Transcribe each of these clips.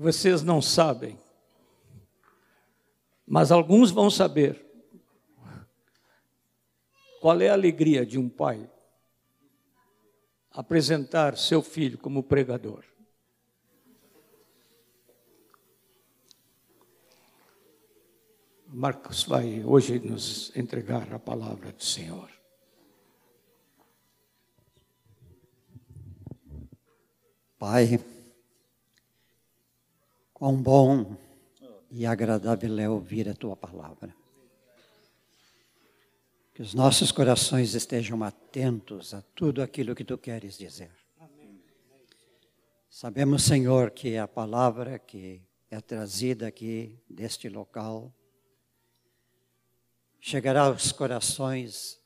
vocês não sabem, mas alguns vão saber qual é a alegria de um pai apresentar seu filho como pregador. Marcos vai hoje nos entregar a palavra do Senhor. Pai, quão bom e agradável é ouvir a tua palavra. Que os nossos corações estejam atentos a tudo aquilo que tu queres dizer. Sabemos, Senhor, que a palavra que é trazida aqui deste local chegará aos corações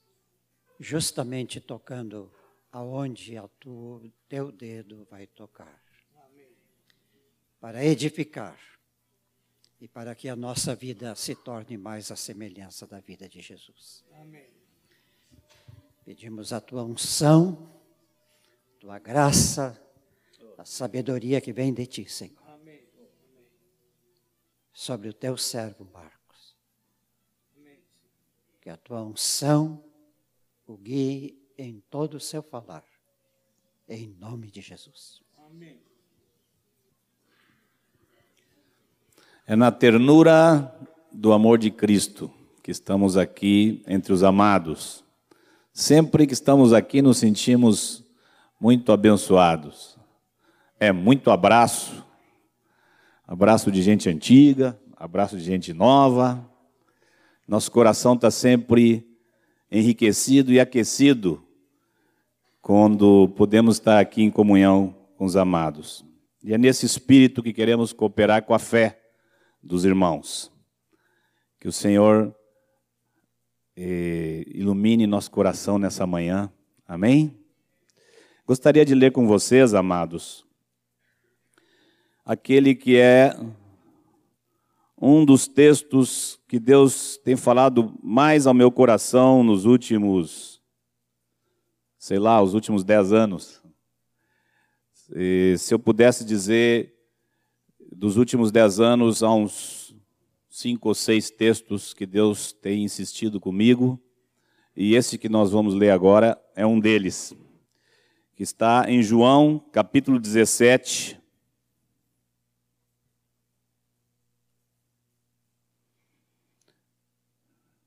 justamente tocando aonde tu, teu dedo vai tocar. Para edificar e para que a nossa vida se torne mais a semelhança da vida de Jesus. Amém. Pedimos a tua unção, tua graça, a sabedoria que vem de ti, Senhor. Amém. Sobre o teu servo Marcos. Amém. Que a tua unção o guie em todo o seu falar. Em nome de Jesus. Amém. É na ternura do amor de Cristo que estamos aqui entre os amados. Sempre que estamos aqui, nos sentimos muito abençoados. É muito abraço, abraço de gente antiga, abraço de gente nova. Nosso coração está sempre enriquecido e aquecido quando podemos estar aqui em comunhão com os amados. E é nesse espírito que queremos cooperar com a fé dos irmãos. Que o Senhor eh, ilumine nosso coração nessa manhã. Amém? Gostaria de ler com vocês, amados, aquele que é um dos textos que Deus tem falado mais ao meu coração nos últimos sei lá, os últimos dez anos. E se eu pudesse dizer, dos últimos dez anos, há uns cinco ou seis textos que Deus tem insistido comigo, e esse que nós vamos ler agora é um deles, que está em João, capítulo 17.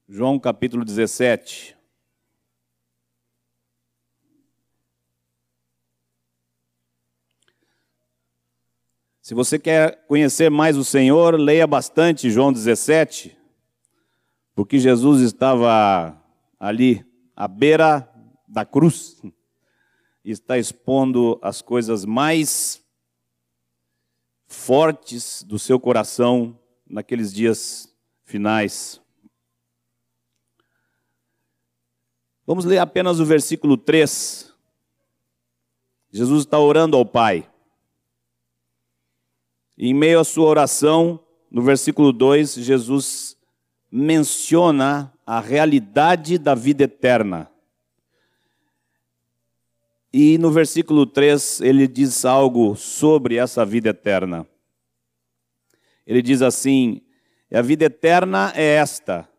João capítulo 17. Se você quer conhecer mais o Senhor, leia bastante João 17, porque Jesus estava ali à beira da cruz e está expondo as coisas mais fortes do seu coração naqueles dias finais. Vamos ler apenas o versículo 3. Jesus está orando ao Pai. Em meio à sua oração, no versículo 2, Jesus menciona a realidade da vida eterna. E no versículo 3, ele diz algo sobre essa vida eterna. Ele diz assim: A vida eterna é esta,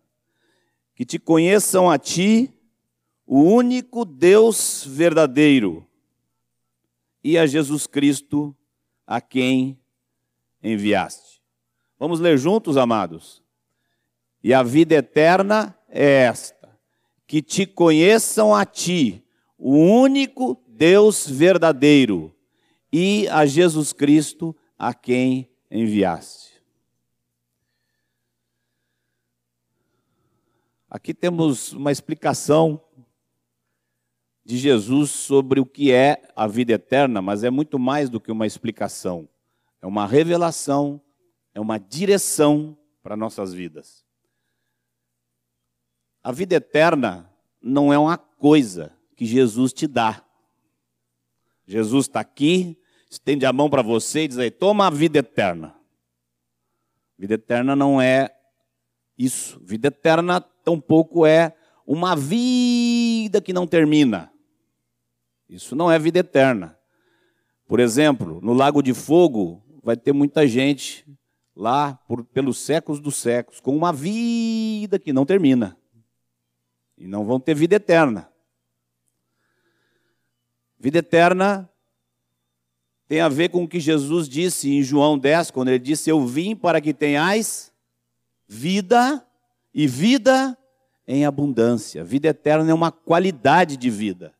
que te conheçam a ti, o único Deus verdadeiro, e a Jesus Cristo, a quem enviaste. Vamos ler juntos, amados? E a vida eterna é esta: que te conheçam a ti, o único Deus verdadeiro, e a Jesus Cristo, a quem enviaste. Aqui temos uma explicação de Jesus sobre o que é a vida eterna, mas é muito mais do que uma explicação é uma revelação, é uma direção para nossas vidas. A vida eterna não é uma coisa que Jesus te dá. Jesus está aqui, estende a mão para você e diz aí, toma a vida eterna. Vida eterna não é isso. Vida eterna tampouco é uma vida que não termina. Isso não é vida eterna. Por exemplo, no lago de fogo, vai ter muita gente lá por, pelos séculos dos séculos, com uma vida que não termina. E não vão ter vida eterna. Vida eterna tem a ver com o que Jesus disse em João 10, quando ele disse: Eu vim para que tenhais vida e vida em abundância. Vida eterna é uma qualidade de vida.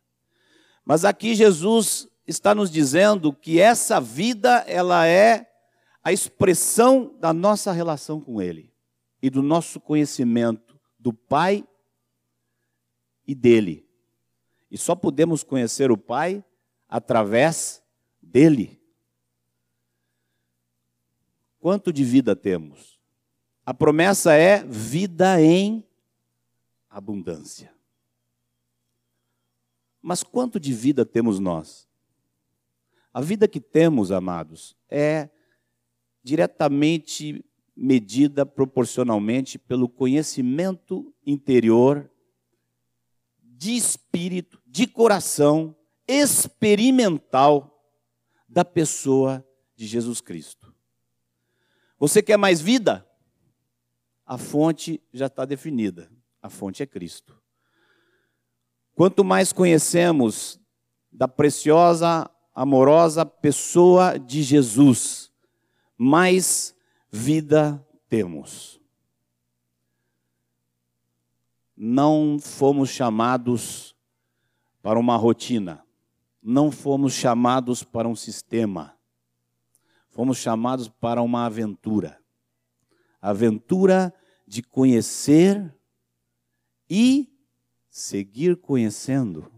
Mas aqui Jesus está nos dizendo que essa vida ela é a expressão da nossa relação com ele e do nosso conhecimento do Pai e dele. E só podemos conhecer o Pai através dele. Quanto de vida temos? A promessa é vida em abundância. Mas quanto de vida temos nós? A vida que temos, amados, é diretamente medida proporcionalmente pelo conhecimento interior, de espírito, de coração, experimental da pessoa de Jesus Cristo. Você quer mais vida? A fonte já está definida. A fonte é Cristo. Quanto mais conhecemos da preciosa, amorosa pessoa de Jesus, mais vida temos. Não fomos chamados para uma rotina, não fomos chamados para um sistema, fomos chamados para uma aventura aventura de conhecer e seguir conhecendo.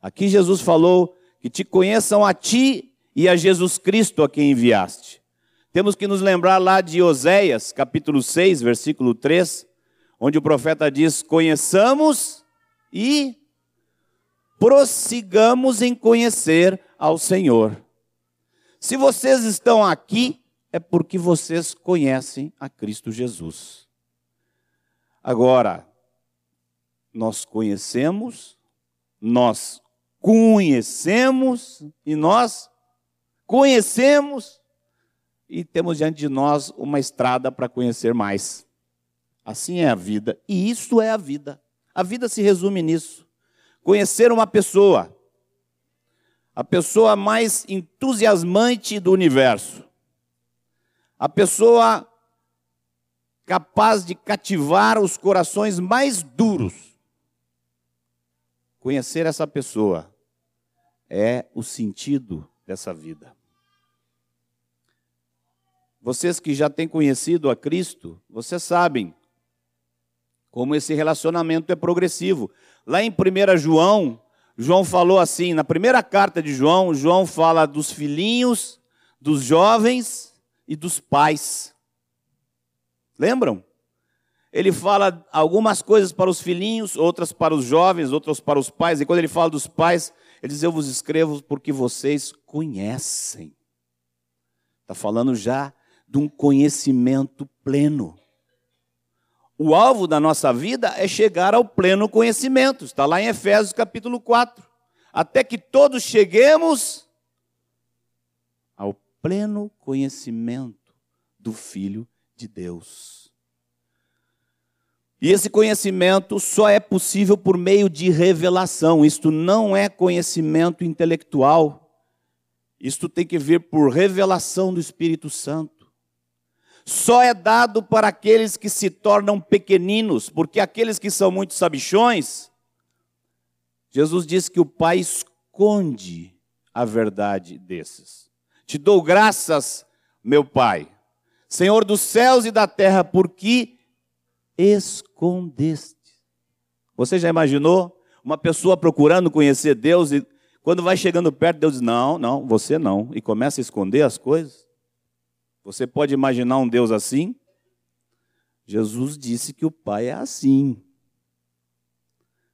Aqui Jesus falou que te conheçam a ti e a Jesus Cristo a quem enviaste. Temos que nos lembrar lá de Oséias, capítulo 6, versículo 3, onde o profeta diz: Conheçamos e prossigamos em conhecer ao Senhor. Se vocês estão aqui, é porque vocês conhecem a Cristo Jesus. Agora, nós conhecemos, nós conhecemos e nós conhecemos e temos diante de nós uma estrada para conhecer mais. Assim é a vida, e isso é a vida. A vida se resume nisso. Conhecer uma pessoa, a pessoa mais entusiasmante do universo, a pessoa capaz de cativar os corações mais duros. Conhecer essa pessoa é o sentido dessa vida. Vocês que já têm conhecido a Cristo, vocês sabem como esse relacionamento é progressivo. Lá em 1 João, João falou assim, na primeira carta de João, João fala dos filhinhos, dos jovens e dos pais. Lembram? Ele fala algumas coisas para os filhinhos, outras para os jovens, outras para os pais. E quando ele fala dos pais, ele diz: Eu vos escrevo porque vocês conhecem. Está falando já de um conhecimento pleno. O alvo da nossa vida é chegar ao pleno conhecimento. Está lá em Efésios capítulo 4. Até que todos cheguemos ao pleno conhecimento do Filho de Deus. E esse conhecimento só é possível por meio de revelação. Isto não é conhecimento intelectual. Isto tem que vir por revelação do Espírito Santo. Só é dado para aqueles que se tornam pequeninos, porque aqueles que são muito sabichões, Jesus diz que o Pai esconde a verdade desses. Te dou graças, meu Pai, Senhor dos céus e da terra, porque escondeste. Você já imaginou uma pessoa procurando conhecer Deus e quando vai chegando perto, Deus diz: Não, não, você não, e começa a esconder as coisas? Você pode imaginar um Deus assim? Jesus disse que o Pai é assim.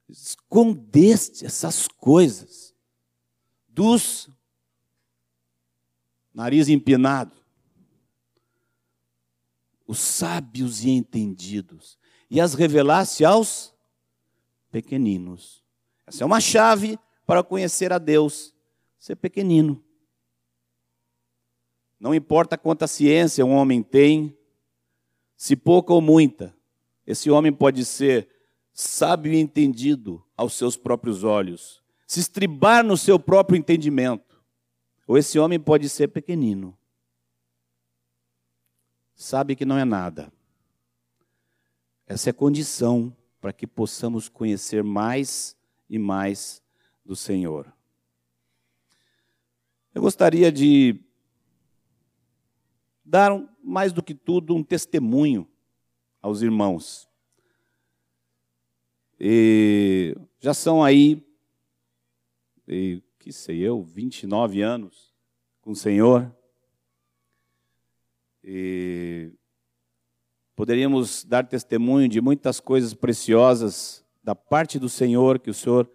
Escondeste essas coisas dos nariz empinado, os sábios e entendidos, e as revelasse aos pequeninos. Essa é uma chave para conhecer a Deus, ser pequenino. Não importa quanta ciência um homem tem, se pouca ou muita, esse homem pode ser sábio e entendido aos seus próprios olhos, se estribar no seu próprio entendimento, ou esse homem pode ser pequenino, sabe que não é nada. Essa é a condição para que possamos conhecer mais e mais do Senhor. Eu gostaria de dar, mais do que tudo, um testemunho aos irmãos. E já são aí, e, que sei eu, 29 anos com o Senhor. E poderíamos dar testemunho de muitas coisas preciosas da parte do Senhor que o Senhor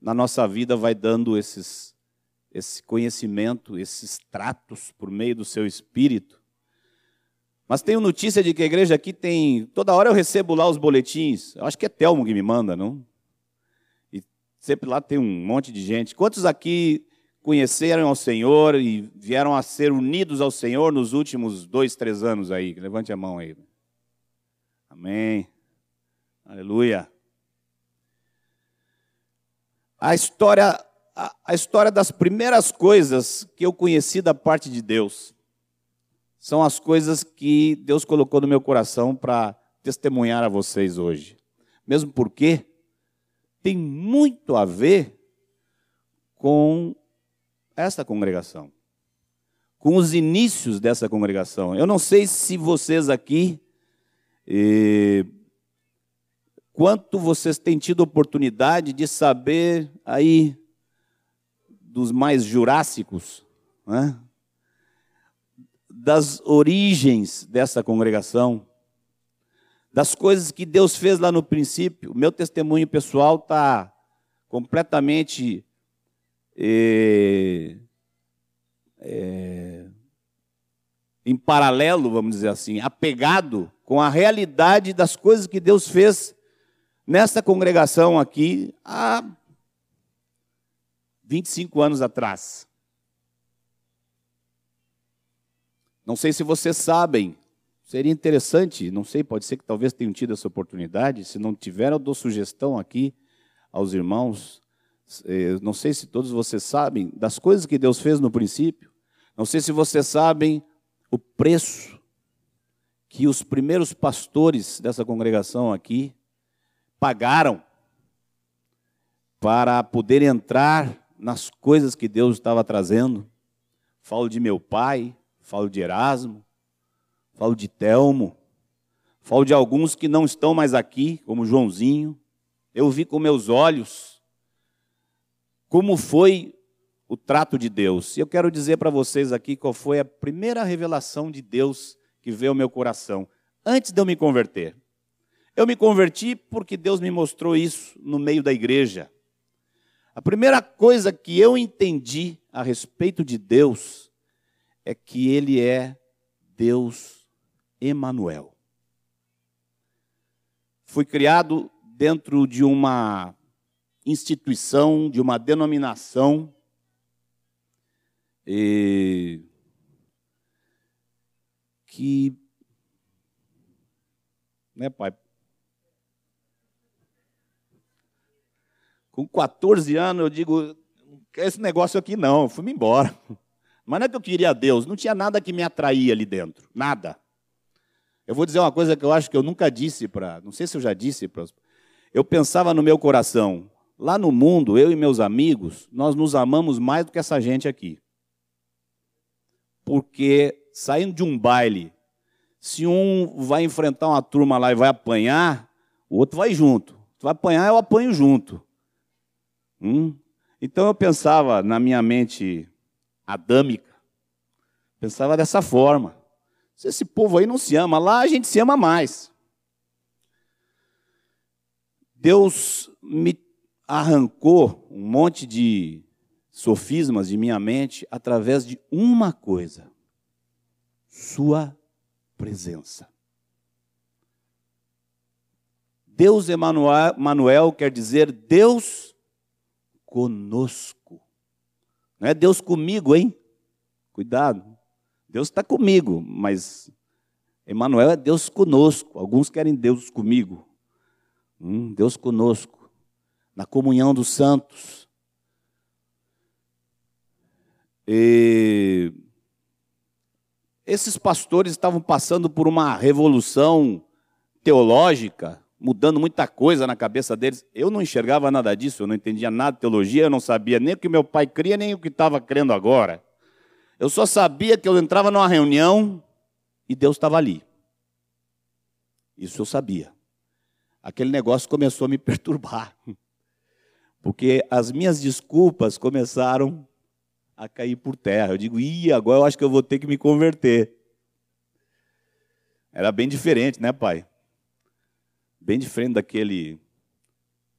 na nossa vida vai dando esses esse conhecimento, esses tratos por meio do seu espírito. Mas tenho notícia de que a igreja aqui tem. Toda hora eu recebo lá os boletins. Eu acho que é Telmo que me manda, não? E sempre lá tem um monte de gente. Quantos aqui conheceram ao Senhor e vieram a ser unidos ao Senhor nos últimos dois, três anos aí? Levante a mão aí. Amém. Aleluia. A história, a, a história das primeiras coisas que eu conheci da parte de Deus são as coisas que Deus colocou no meu coração para testemunhar a vocês hoje. Mesmo porque tem muito a ver com esta congregação, com os inícios dessa congregação. Eu não sei se vocês aqui, eh, quanto vocês têm tido oportunidade de saber aí dos mais jurássicos, né? das origens dessa congregação, das coisas que Deus fez lá no princípio. O meu testemunho pessoal está completamente é, é, em paralelo, vamos dizer assim, apegado com a realidade das coisas que Deus fez nessa congregação aqui há 25 anos atrás. Não sei se vocês sabem, seria interessante, não sei, pode ser que talvez tenham tido essa oportunidade. Se não tiver, eu dou sugestão aqui aos irmãos. Eh, não sei se todos vocês sabem das coisas que Deus fez no princípio. Não sei se vocês sabem o preço que os primeiros pastores dessa congregação aqui pagaram para poder entrar nas coisas que Deus estava trazendo. Falo de meu pai, falo de Erasmo, falo de Telmo, falo de alguns que não estão mais aqui, como Joãozinho. Eu vi com meus olhos como foi o trato de Deus. E eu quero dizer para vocês aqui qual foi a primeira revelação de Deus que veio ao meu coração, antes de eu me converter. Eu me converti porque Deus me mostrou isso no meio da igreja. A primeira coisa que eu entendi a respeito de Deus é que ele é Deus Emanuel. Foi criado dentro de uma instituição, de uma denominação e que né, pai? Com 14 anos eu digo, esse negócio aqui não, fui-me embora. Mas não é que eu queria Deus, não tinha nada que me atraía ali dentro, nada. Eu vou dizer uma coisa que eu acho que eu nunca disse para, não sei se eu já disse para. Eu pensava no meu coração, lá no mundo, eu e meus amigos, nós nos amamos mais do que essa gente aqui. Porque saindo de um baile, se um vai enfrentar uma turma lá e vai apanhar, o outro vai junto. Tu vai apanhar, eu apanho junto. Hum? Então eu pensava na minha mente adâmica. Pensava dessa forma. Se esse povo aí não se ama, lá a gente se ama mais. Deus me arrancou um monte de sofismas de minha mente através de uma coisa: Sua presença. Deus Emanuel quer dizer Deus conosco. Não é Deus comigo, hein? Cuidado. Deus está comigo, mas Emmanuel é Deus conosco. Alguns querem Deus comigo. Hum, Deus conosco. Na comunhão dos santos. E esses pastores estavam passando por uma revolução teológica, mudando muita coisa na cabeça deles. Eu não enxergava nada disso, eu não entendia nada de teologia, eu não sabia nem o que meu pai cria, nem o que estava crendo agora. Eu só sabia que eu entrava numa reunião e Deus estava ali. Isso eu sabia. Aquele negócio começou a me perturbar. Porque as minhas desculpas começaram a cair por terra. Eu digo, ih, agora eu acho que eu vou ter que me converter. Era bem diferente, né, pai? Bem diferente daquele,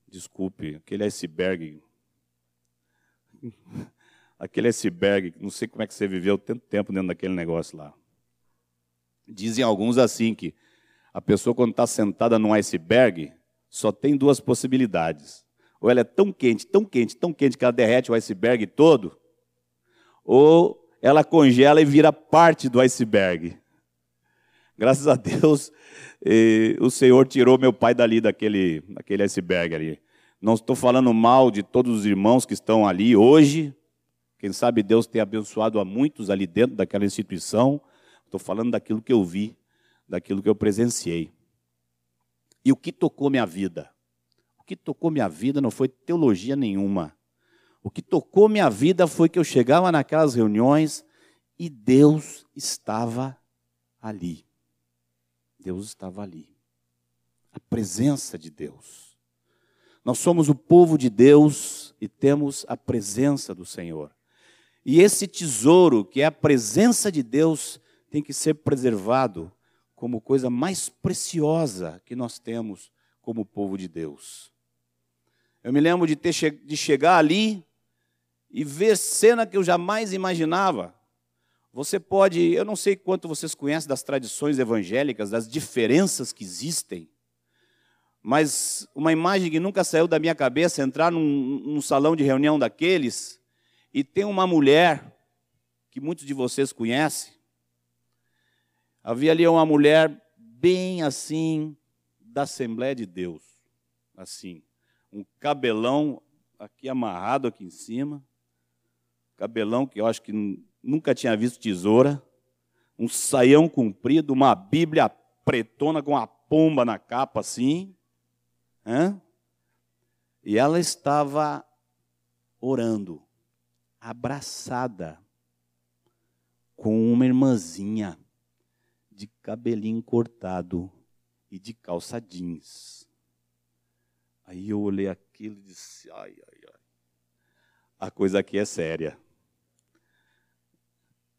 desculpe, aquele iceberg aquele iceberg, não sei como é que você viveu tanto tempo dentro daquele negócio lá. Dizem alguns assim que a pessoa quando está sentada num iceberg só tem duas possibilidades. Ou ela é tão quente, tão quente, tão quente que ela derrete o iceberg todo, ou ela congela e vira parte do iceberg. Graças a Deus, eh, o Senhor tirou meu pai dali, daquele, daquele iceberg ali. Não estou falando mal de todos os irmãos que estão ali hoje, quem sabe Deus tem abençoado a muitos ali dentro daquela instituição. Estou falando daquilo que eu vi, daquilo que eu presenciei. E o que tocou minha vida? Que tocou minha vida não foi teologia nenhuma. O que tocou minha vida foi que eu chegava naquelas reuniões e Deus estava ali. Deus estava ali. A presença de Deus. Nós somos o povo de Deus e temos a presença do Senhor. E esse tesouro, que é a presença de Deus, tem que ser preservado como coisa mais preciosa que nós temos como povo de Deus. Eu me lembro de, ter, de chegar ali e ver cena que eu jamais imaginava. Você pode, eu não sei quanto vocês conhecem das tradições evangélicas, das diferenças que existem, mas uma imagem que nunca saiu da minha cabeça, entrar num, num salão de reunião daqueles e tem uma mulher que muitos de vocês conhecem. Havia ali uma mulher bem assim da Assembleia de Deus, assim, um cabelão aqui amarrado aqui em cima, cabelão que eu acho que nunca tinha visto tesoura, um saião comprido, uma Bíblia pretona com uma pomba na capa assim, e ela estava orando abraçada com uma irmãzinha de cabelinho cortado e de calça jeans. Aí eu olhei aquilo e disse: ai, ai, ai. A coisa aqui é séria.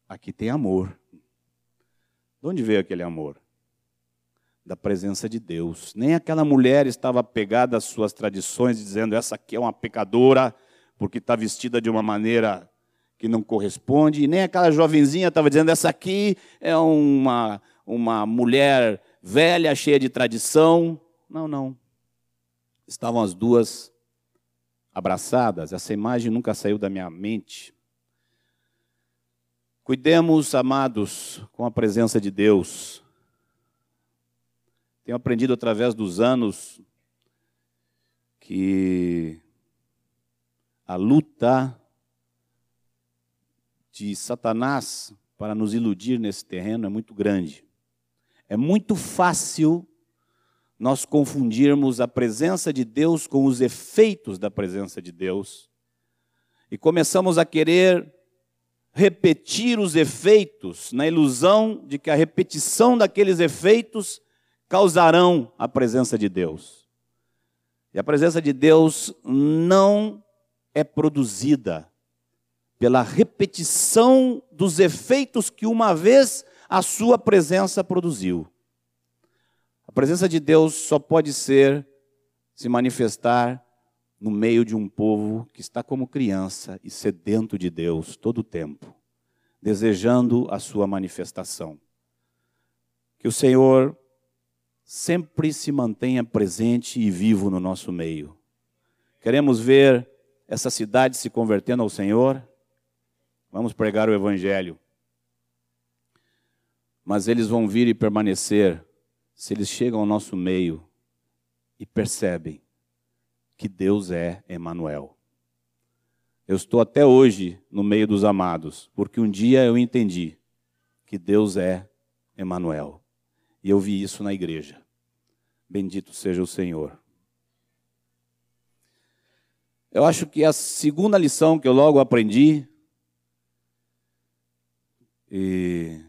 Aqui tem amor. De onde veio aquele amor? Da presença de Deus. Nem aquela mulher estava pegada às suas tradições, dizendo: essa aqui é uma pecadora, porque está vestida de uma maneira que não corresponde, e nem aquela jovenzinha estava dizendo: essa aqui é uma, uma mulher velha, cheia de tradição. Não, não. Estavam as duas abraçadas, essa imagem nunca saiu da minha mente. Cuidemos, amados, com a presença de Deus. Tenho aprendido através dos anos que a luta de Satanás para nos iludir nesse terreno é muito grande. É muito fácil nós confundirmos a presença de Deus com os efeitos da presença de Deus e começamos a querer repetir os efeitos na ilusão de que a repetição daqueles efeitos causarão a presença de Deus. E a presença de Deus não é produzida pela repetição dos efeitos que uma vez a sua presença produziu. A presença de Deus só pode ser, se manifestar no meio de um povo que está como criança e sedento de Deus todo o tempo, desejando a sua manifestação. Que o Senhor sempre se mantenha presente e vivo no nosso meio. Queremos ver essa cidade se convertendo ao Senhor, vamos pregar o Evangelho. mas eles vão vir e permanecer se eles chegam ao nosso meio e percebem que Deus é Emanuel. Eu estou até hoje no meio dos amados, porque um dia eu entendi que Deus é Emanuel. E eu vi isso na igreja. Bendito seja o Senhor. Eu acho que a segunda lição que eu logo aprendi e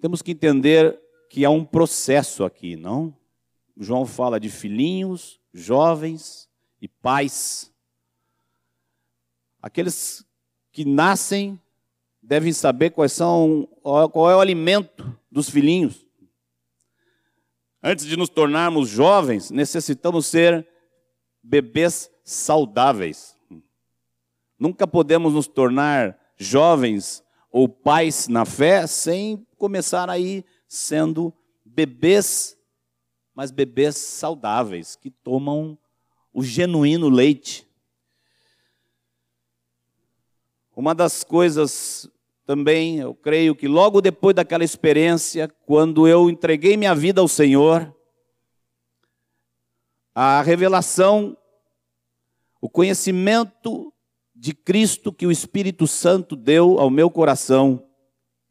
temos que entender que há um processo aqui, não? João fala de filhinhos, jovens e pais. Aqueles que nascem devem saber quais são, qual é o alimento dos filhinhos. Antes de nos tornarmos jovens, necessitamos ser bebês saudáveis. Nunca podemos nos tornar jovens ou pais na fé sem começar aí sendo bebês, mas bebês saudáveis, que tomam o genuíno leite. Uma das coisas também, eu creio que logo depois daquela experiência, quando eu entreguei minha vida ao Senhor, a revelação, o conhecimento de Cristo que o Espírito Santo deu ao meu coração,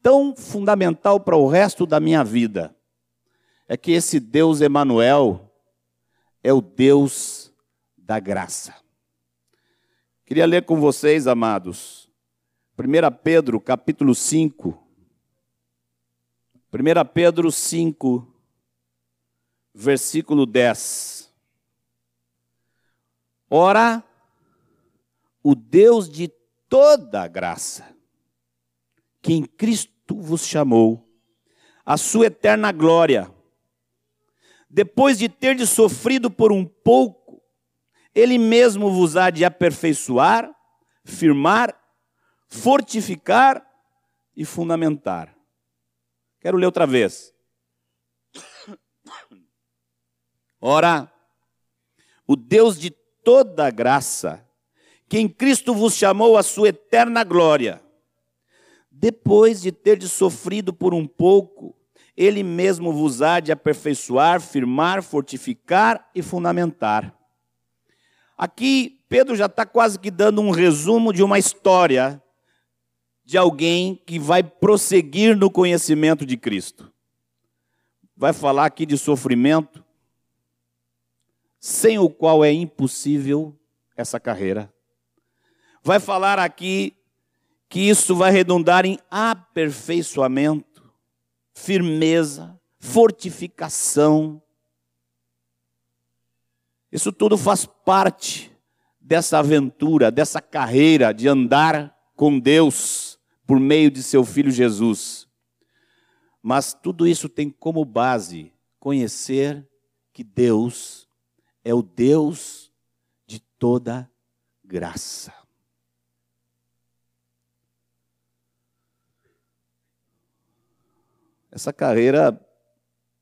tão fundamental para o resto da minha vida, é que esse Deus Emanuel é o Deus da graça. Queria ler com vocês, amados, 1 Pedro capítulo 5. 1 Pedro 5, versículo 10. Ora, o Deus de toda graça, que em Cristo vos chamou, a sua eterna glória, depois de ter de sofrido por um pouco, ele mesmo vos há de aperfeiçoar, firmar, fortificar e fundamentar. Quero ler outra vez. Ora, o Deus de toda graça, que em Cristo vos chamou à sua eterna glória, depois de ter de sofrido por um pouco, ele mesmo vos há de aperfeiçoar, firmar, fortificar e fundamentar. Aqui, Pedro já está quase que dando um resumo de uma história de alguém que vai prosseguir no conhecimento de Cristo. Vai falar aqui de sofrimento, sem o qual é impossível essa carreira vai falar aqui que isso vai redundar em aperfeiçoamento, firmeza, fortificação. Isso tudo faz parte dessa aventura, dessa carreira de andar com Deus por meio de seu filho Jesus. Mas tudo isso tem como base conhecer que Deus é o Deus de toda graça. Essa carreira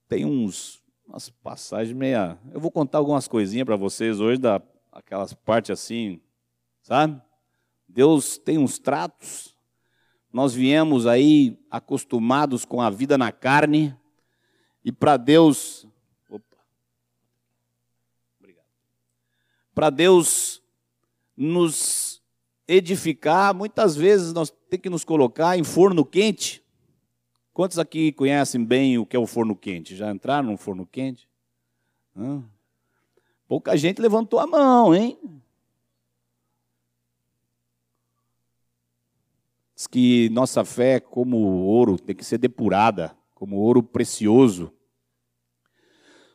tem uns umas passagens meia. Eu vou contar algumas coisinhas para vocês hoje da aquelas partes assim, sabe? Deus tem uns tratos. Nós viemos aí acostumados com a vida na carne e para Deus, opa. Obrigado. Para Deus nos edificar, muitas vezes nós temos que nos colocar em forno quente Quantos aqui conhecem bem o que é o forno quente? Já entraram no forno quente? Hã? Pouca gente levantou a mão, hein? Diz que nossa fé, como ouro, tem que ser depurada, como ouro precioso.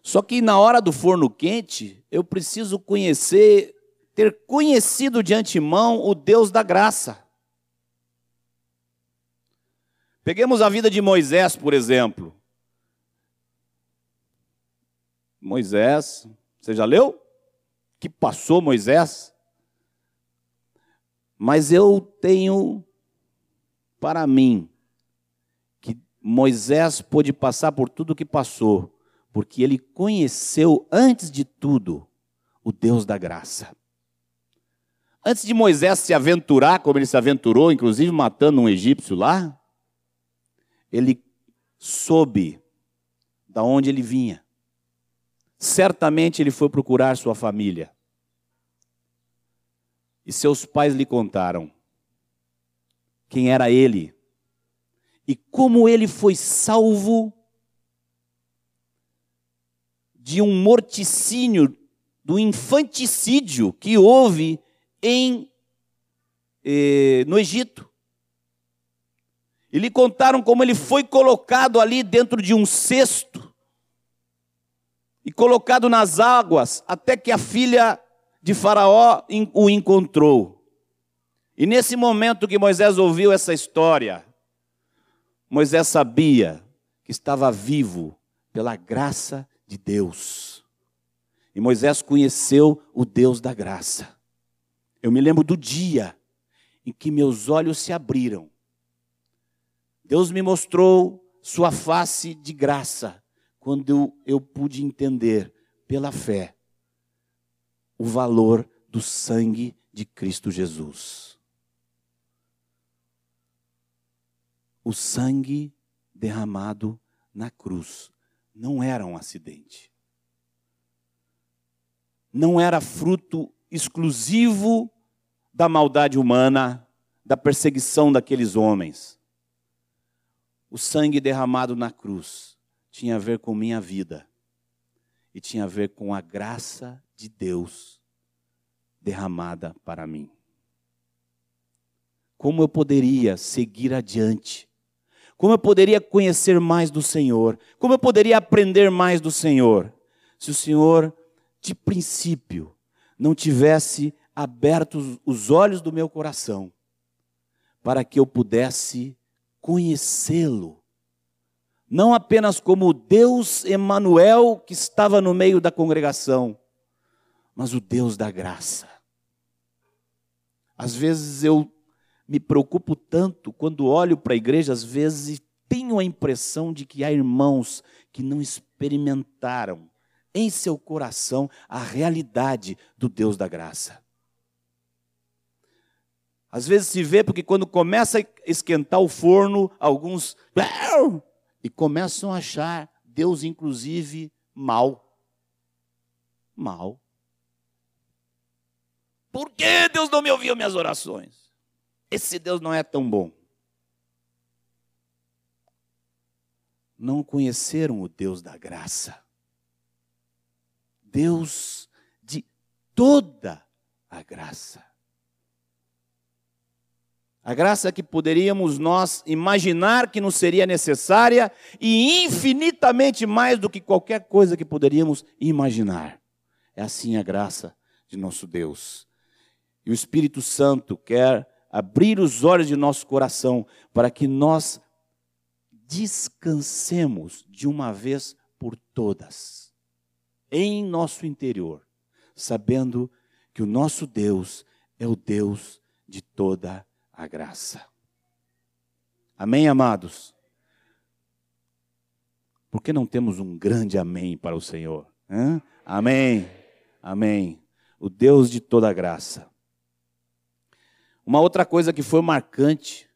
Só que na hora do forno quente, eu preciso conhecer, ter conhecido de antemão o Deus da graça. Peguemos a vida de Moisés, por exemplo. Moisés, você já leu? Que passou Moisés? Mas eu tenho para mim que Moisés pôde passar por tudo o que passou, porque ele conheceu antes de tudo o Deus da graça. Antes de Moisés se aventurar, como ele se aventurou, inclusive matando um egípcio lá, ele soube da onde ele vinha. Certamente ele foi procurar sua família. E seus pais lhe contaram quem era ele e como ele foi salvo de um morticínio, do infanticídio que houve em eh, no Egito. E lhe contaram como ele foi colocado ali dentro de um cesto e colocado nas águas até que a filha de Faraó o encontrou. E nesse momento que Moisés ouviu essa história, Moisés sabia que estava vivo pela graça de Deus. E Moisés conheceu o Deus da graça. Eu me lembro do dia em que meus olhos se abriram. Deus me mostrou sua face de graça quando eu, eu pude entender pela fé o valor do sangue de Cristo Jesus. O sangue derramado na cruz não era um acidente. Não era fruto exclusivo da maldade humana, da perseguição daqueles homens. O sangue derramado na cruz tinha a ver com minha vida e tinha a ver com a graça de Deus derramada para mim. Como eu poderia seguir adiante como eu poderia conhecer mais do Senhor? Como eu poderia aprender mais do Senhor? Se o Senhor, de princípio, não tivesse aberto os olhos do meu coração para que eu pudesse conhecê-lo. Não apenas como o Deus Emanuel que estava no meio da congregação, mas o Deus da graça. Às vezes eu me preocupo tanto quando olho para a igreja, às vezes, tenho a impressão de que há irmãos que não experimentaram em seu coração a realidade do Deus da graça. Às vezes se vê porque quando começa a esquentar o forno, alguns e começam a achar Deus inclusive mal. Mal. Por que Deus não me ouviu minhas orações? Esse Deus não é tão bom. Não conheceram o Deus da graça. Deus de toda a graça. A graça que poderíamos nós imaginar que nos seria necessária e infinitamente mais do que qualquer coisa que poderíamos imaginar. É assim a graça de nosso Deus. E o Espírito Santo quer abrir os olhos de nosso coração para que nós descansemos de uma vez por todas em nosso interior, sabendo que o nosso Deus é o Deus de toda a graça. Amém, amados? Por que não temos um grande amém para o Senhor? Hã? Amém, amém. O Deus de toda a graça. Uma outra coisa que foi marcante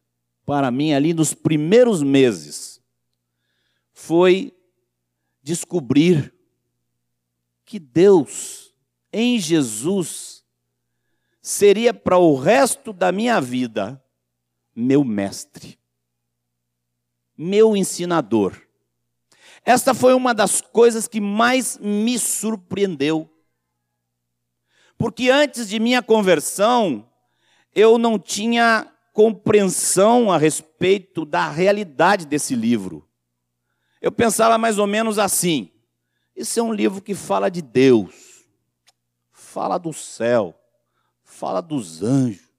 para mim ali nos primeiros meses foi descobrir que Deus, em Jesus, seria para o resto da minha vida meu mestre, meu ensinador. Esta foi uma das coisas que mais me surpreendeu. Porque antes de minha conversão, eu não tinha compreensão a respeito da realidade desse livro. Eu pensava mais ou menos assim: isso é um livro que fala de Deus, fala do céu, fala dos anjos,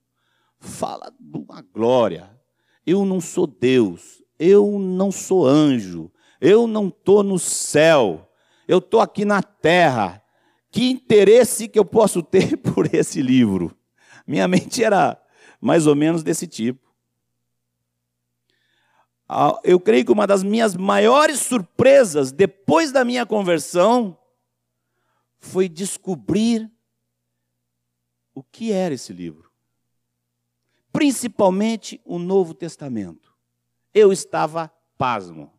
fala de uma glória. Eu não sou Deus, eu não sou anjo, eu não estou no céu, eu estou aqui na terra. Que interesse que eu posso ter por esse livro? Minha mente era mais ou menos desse tipo. Ah, eu creio que uma das minhas maiores surpresas depois da minha conversão foi descobrir o que era esse livro. Principalmente o Novo Testamento. Eu estava pasmo.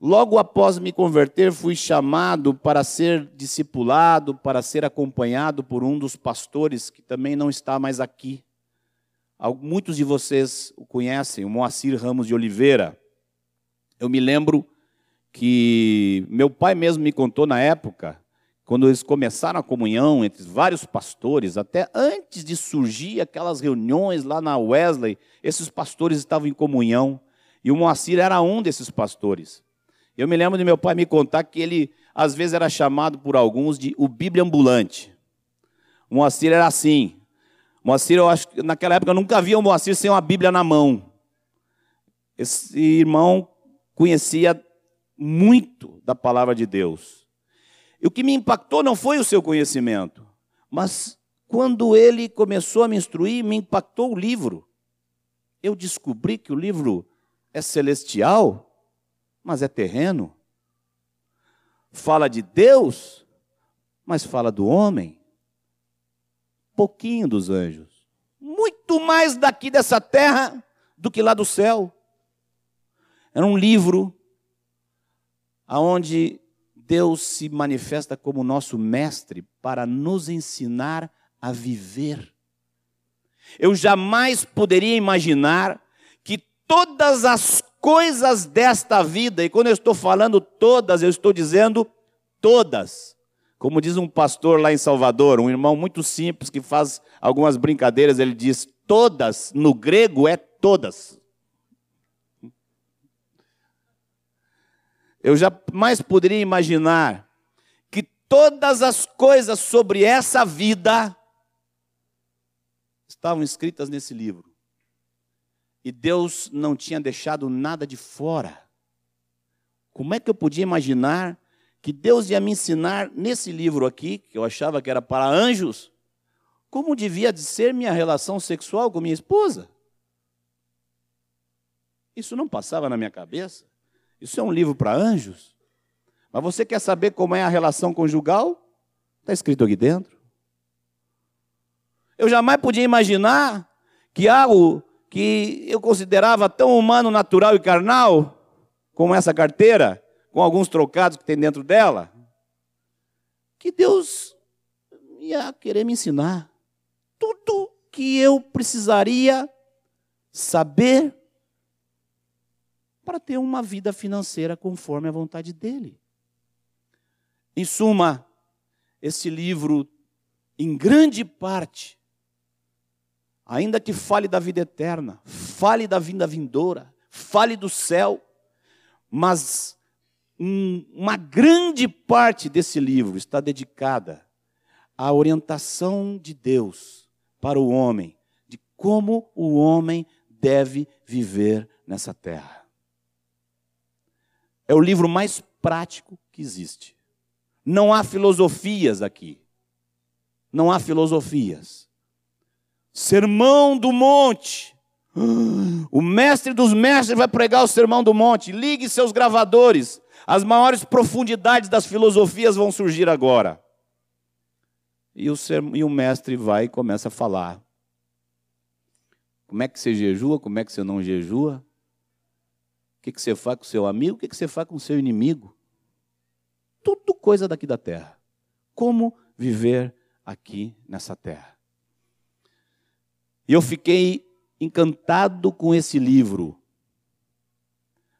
Logo após me converter, fui chamado para ser discipulado, para ser acompanhado por um dos pastores que também não está mais aqui. Muitos de vocês o conhecem, o Moacir Ramos de Oliveira. Eu me lembro que meu pai mesmo me contou na época, quando eles começaram a comunhão entre vários pastores, até antes de surgir aquelas reuniões lá na Wesley, esses pastores estavam em comunhão, e o Moacir era um desses pastores. Eu me lembro de meu pai me contar que ele, às vezes, era chamado por alguns de o Bíblia ambulante. O Moacir era assim. O Moacir, eu acho que naquela época eu nunca via o Moacir sem uma Bíblia na mão. Esse irmão conhecia muito da palavra de Deus. E o que me impactou não foi o seu conhecimento, mas quando ele começou a me instruir, me impactou o livro. Eu descobri que o livro é celestial mas é terreno. Fala de Deus, mas fala do homem. Pouquinho dos anjos. Muito mais daqui dessa terra do que lá do céu. Era um livro aonde Deus se manifesta como nosso mestre para nos ensinar a viver. Eu jamais poderia imaginar que todas as coisas desta vida, e quando eu estou falando todas, eu estou dizendo todas. Como diz um pastor lá em Salvador, um irmão muito simples que faz algumas brincadeiras, ele diz: todas, no grego é todas. Eu jamais poderia imaginar que todas as coisas sobre essa vida estavam escritas nesse livro. E Deus não tinha deixado nada de fora. Como é que eu podia imaginar que Deus ia me ensinar nesse livro aqui, que eu achava que era para anjos, como devia de ser minha relação sexual com minha esposa? Isso não passava na minha cabeça. Isso é um livro para anjos. Mas você quer saber como é a relação conjugal? Está escrito aqui dentro. Eu jamais podia imaginar que algo que eu considerava tão humano, natural e carnal, como essa carteira, com alguns trocados que tem dentro dela, que Deus ia querer me ensinar tudo que eu precisaria saber para ter uma vida financeira conforme a vontade dele. Em suma, esse livro, em grande parte, ainda que fale da vida eterna, fale da vinda vindoura, fale do céu, mas um, uma grande parte desse livro está dedicada à orientação de Deus para o homem, de como o homem deve viver nessa terra. É o livro mais prático que existe. Não há filosofias aqui. Não há filosofias. Sermão do Monte. O mestre dos mestres vai pregar o Sermão do Monte. Ligue seus gravadores. As maiores profundidades das filosofias vão surgir agora. E o, e o mestre vai e começa a falar. Como é que você jejua? Como é que você não jejua? Que, que você faz com o seu amigo? O que, você faz com o seu inimigo? Tudo coisa daqui da terra. Como viver aqui nessa terra. E eu fiquei encantado com esse livro.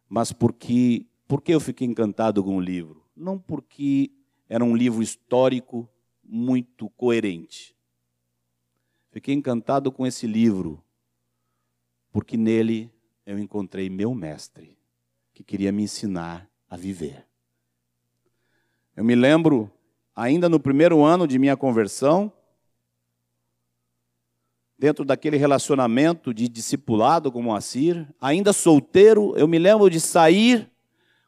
Mas por que eu fiquei encantado com o livro? Não porque era um livro histórico muito coerente. Fiquei encantado com esse livro, porque nele eu encontrei meu mestre, que queria me ensinar a viver. Eu me lembro, ainda no primeiro ano de minha conversão, dentro daquele relacionamento de discipulado com Moacir, ainda solteiro, eu me lembro de sair.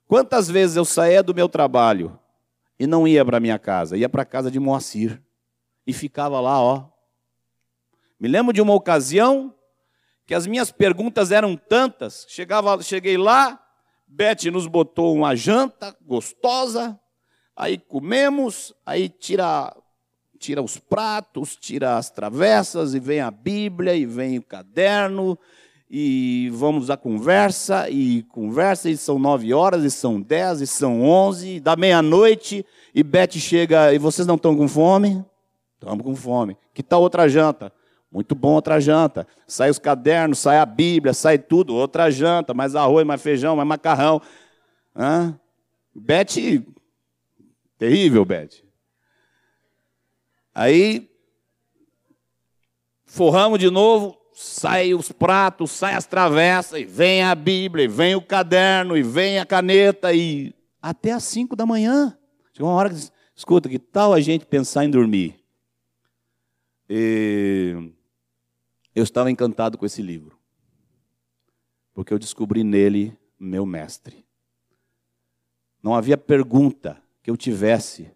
Quantas vezes eu saía do meu trabalho e não ia para minha casa, ia para a casa de Moacir e ficava lá, ó. Me lembro de uma ocasião que as minhas perguntas eram tantas, chegava, cheguei lá, Beth nos botou uma janta gostosa, aí comemos, aí tira tira os pratos, tira as travessas, e vem a Bíblia, e vem o caderno, e vamos à conversa, e conversa, e são nove horas, e são dez, e são onze, da meia-noite, e Beth chega, e vocês não estão com fome? Estamos com fome. Que tal outra janta? Muito bom outra janta. Sai os cadernos, sai a Bíblia, sai tudo, outra janta, mais arroz, mais feijão, mais macarrão. Hã? Beth, terrível, Beth. Aí, forramos de novo, sai os pratos, sai as travessas, e vem a Bíblia, e vem o caderno, e vem a caneta, e até às cinco da manhã. Chegou uma hora que escuta, que tal a gente pensar em dormir? E eu estava encantado com esse livro, porque eu descobri nele meu mestre. Não havia pergunta que eu tivesse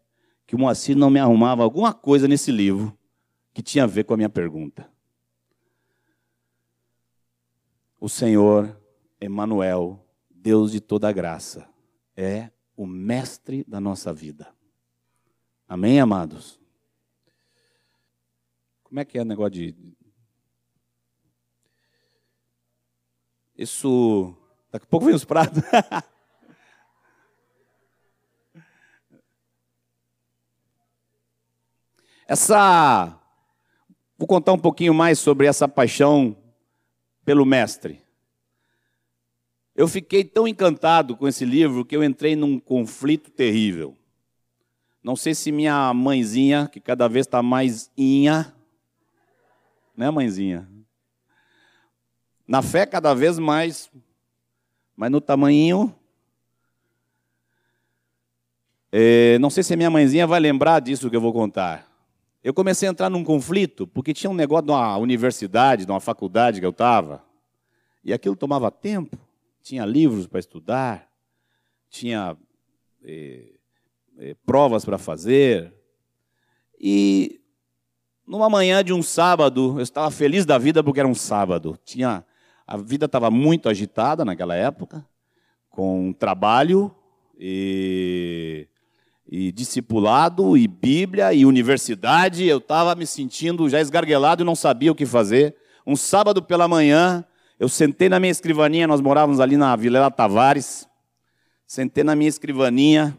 que o Moacir não me arrumava alguma coisa nesse livro que tinha a ver com a minha pergunta. O Senhor, Emanuel, Deus de toda graça, é o mestre da nossa vida. Amém, amados? Como é que é o negócio de. Isso. Daqui a pouco vem os pratos. Essa. Vou contar um pouquinho mais sobre essa paixão pelo Mestre. Eu fiquei tão encantado com esse livro que eu entrei num conflito terrível. Não sei se minha mãezinha, que cada vez está mais inha, né, mãezinha? Na fé, cada vez mais, mas no tamanho. É, não sei se a minha mãezinha vai lembrar disso que eu vou contar. Eu comecei a entrar num conflito, porque tinha um negócio de uma universidade, de uma faculdade que eu estava, e aquilo tomava tempo, tinha livros para estudar, tinha eh, eh, provas para fazer. E numa manhã de um sábado, eu estava feliz da vida porque era um sábado. Tinha, a vida estava muito agitada naquela época, com trabalho e e discipulado, e Bíblia, e universidade. Eu estava me sentindo já esgarguelado e não sabia o que fazer. Um sábado pela manhã, eu sentei na minha escrivaninha, nós morávamos ali na Vilela Tavares. Sentei na minha escrivaninha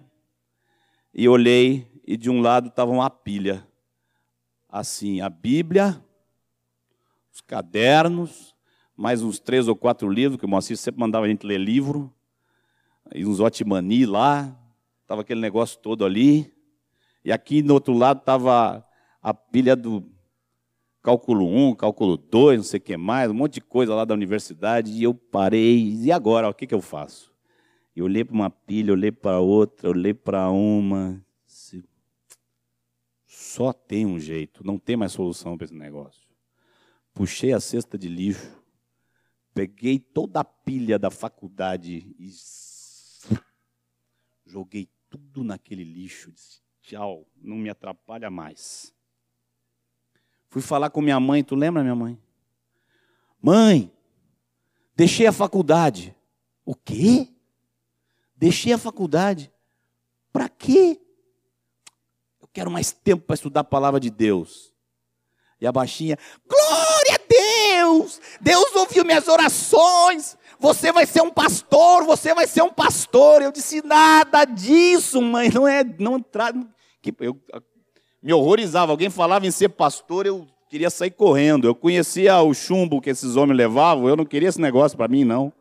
e olhei, e de um lado estava uma pilha. Assim, a Bíblia, os cadernos, mais uns três ou quatro livros, que o Moacir sempre mandava a gente ler livro, e uns Otimani lá, estava aquele negócio todo ali. E aqui no outro lado estava a pilha do cálculo 1, cálculo 2, não sei o que mais, um monte de coisa lá da universidade. E eu parei, e agora, o que, que eu faço? Eu olhei para uma pilha, olhei para outra, olhei para uma. Só tem um jeito, não tem mais solução para esse negócio. Puxei a cesta de lixo, peguei toda a pilha da faculdade e joguei tudo naquele lixo. Disse, tchau, não me atrapalha mais. Fui falar com minha mãe, tu lembra minha mãe? Mãe, deixei a faculdade. O quê? Deixei a faculdade. Para quê? Eu quero mais tempo para estudar a palavra de Deus. E a baixinha, glória Deus! Deus ouviu minhas orações. Você vai ser um pastor, você vai ser um pastor. Eu disse nada disso, mãe. Não é, não que eu me horrorizava. Alguém falava em ser pastor, eu queria sair correndo. Eu conhecia o chumbo que esses homens levavam. Eu não queria esse negócio para mim, não.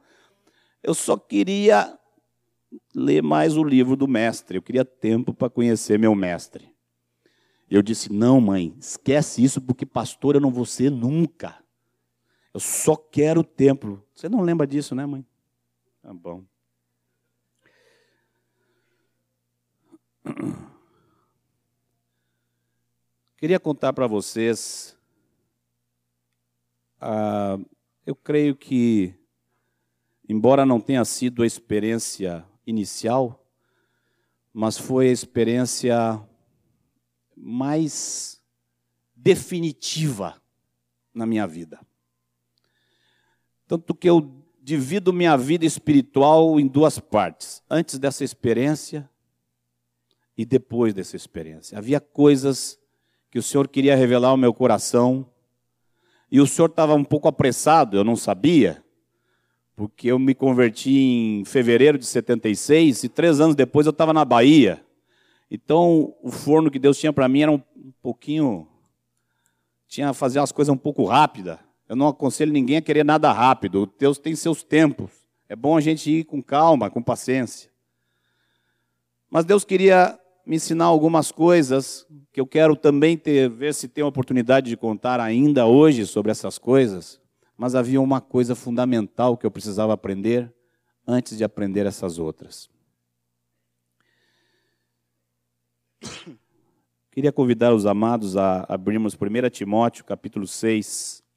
Eu só queria ler mais o livro do mestre. Eu queria tempo para conhecer meu mestre. Eu disse: Não, mãe, esquece isso, porque pastor eu não vou ser nunca. Eu só quero o templo. Você não lembra disso, né, mãe? Tá bom. Queria contar para vocês. Ah, eu creio que, embora não tenha sido a experiência inicial, mas foi a experiência mais definitiva na minha vida. Tanto que eu divido minha vida espiritual em duas partes: antes dessa experiência e depois dessa experiência. Havia coisas que o Senhor queria revelar ao meu coração, E o senhor estava um pouco apressado, eu não sabia, porque eu me converti em fevereiro de 76 e três anos depois eu estava na Bahia. Então, o forno que Deus tinha para mim era um pouquinho. Tinha fazer as coisas um pouco rápida. Eu não aconselho ninguém a querer nada rápido. Deus tem seus tempos. É bom a gente ir com calma, com paciência. Mas Deus queria me ensinar algumas coisas que eu quero também ter, ver se tem oportunidade de contar ainda hoje sobre essas coisas. Mas havia uma coisa fundamental que eu precisava aprender antes de aprender essas outras. Queria convidar os amados a abrirmos 1 Timóteo, capítulo 6.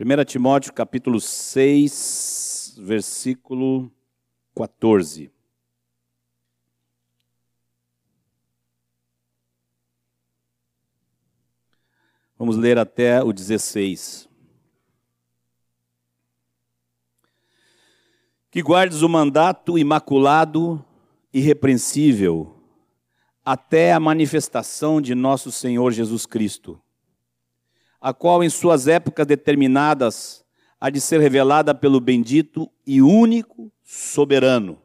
Primeira Timóteo, capítulo 6, versículo 14. Vamos ler até o 16. Que guardes o mandato imaculado, irrepreensível, até a manifestação de nosso Senhor Jesus Cristo, a qual em suas épocas determinadas há de ser revelada pelo bendito e único soberano,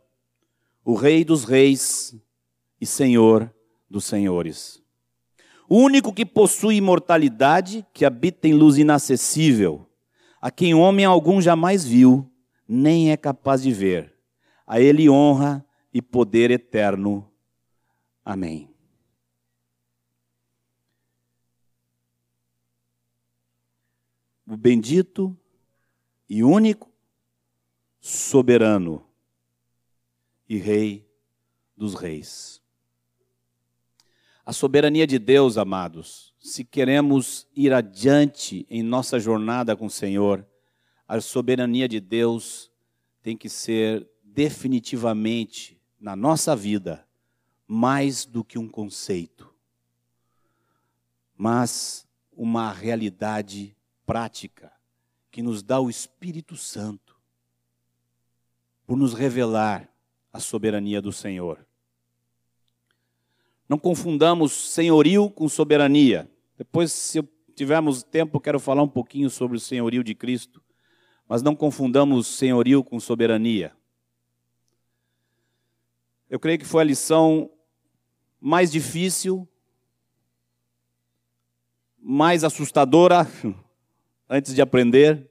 o Rei dos Reis e Senhor dos Senhores. O único que possui imortalidade, que habita em luz inacessível, a quem homem algum jamais viu, nem é capaz de ver. A ele honra e poder eterno. Amém. O bendito e único, soberano e Rei dos Reis. A soberania de Deus, amados, se queremos ir adiante em nossa jornada com o Senhor, a soberania de Deus tem que ser definitivamente na nossa vida mais do que um conceito, mas uma realidade prática que nos dá o Espírito Santo, por nos revelar a soberania do Senhor. Não confundamos senhorio com soberania. Depois, se tivermos tempo, quero falar um pouquinho sobre o senhorio de Cristo. Mas não confundamos senhorio com soberania. Eu creio que foi a lição mais difícil, mais assustadora antes de aprender,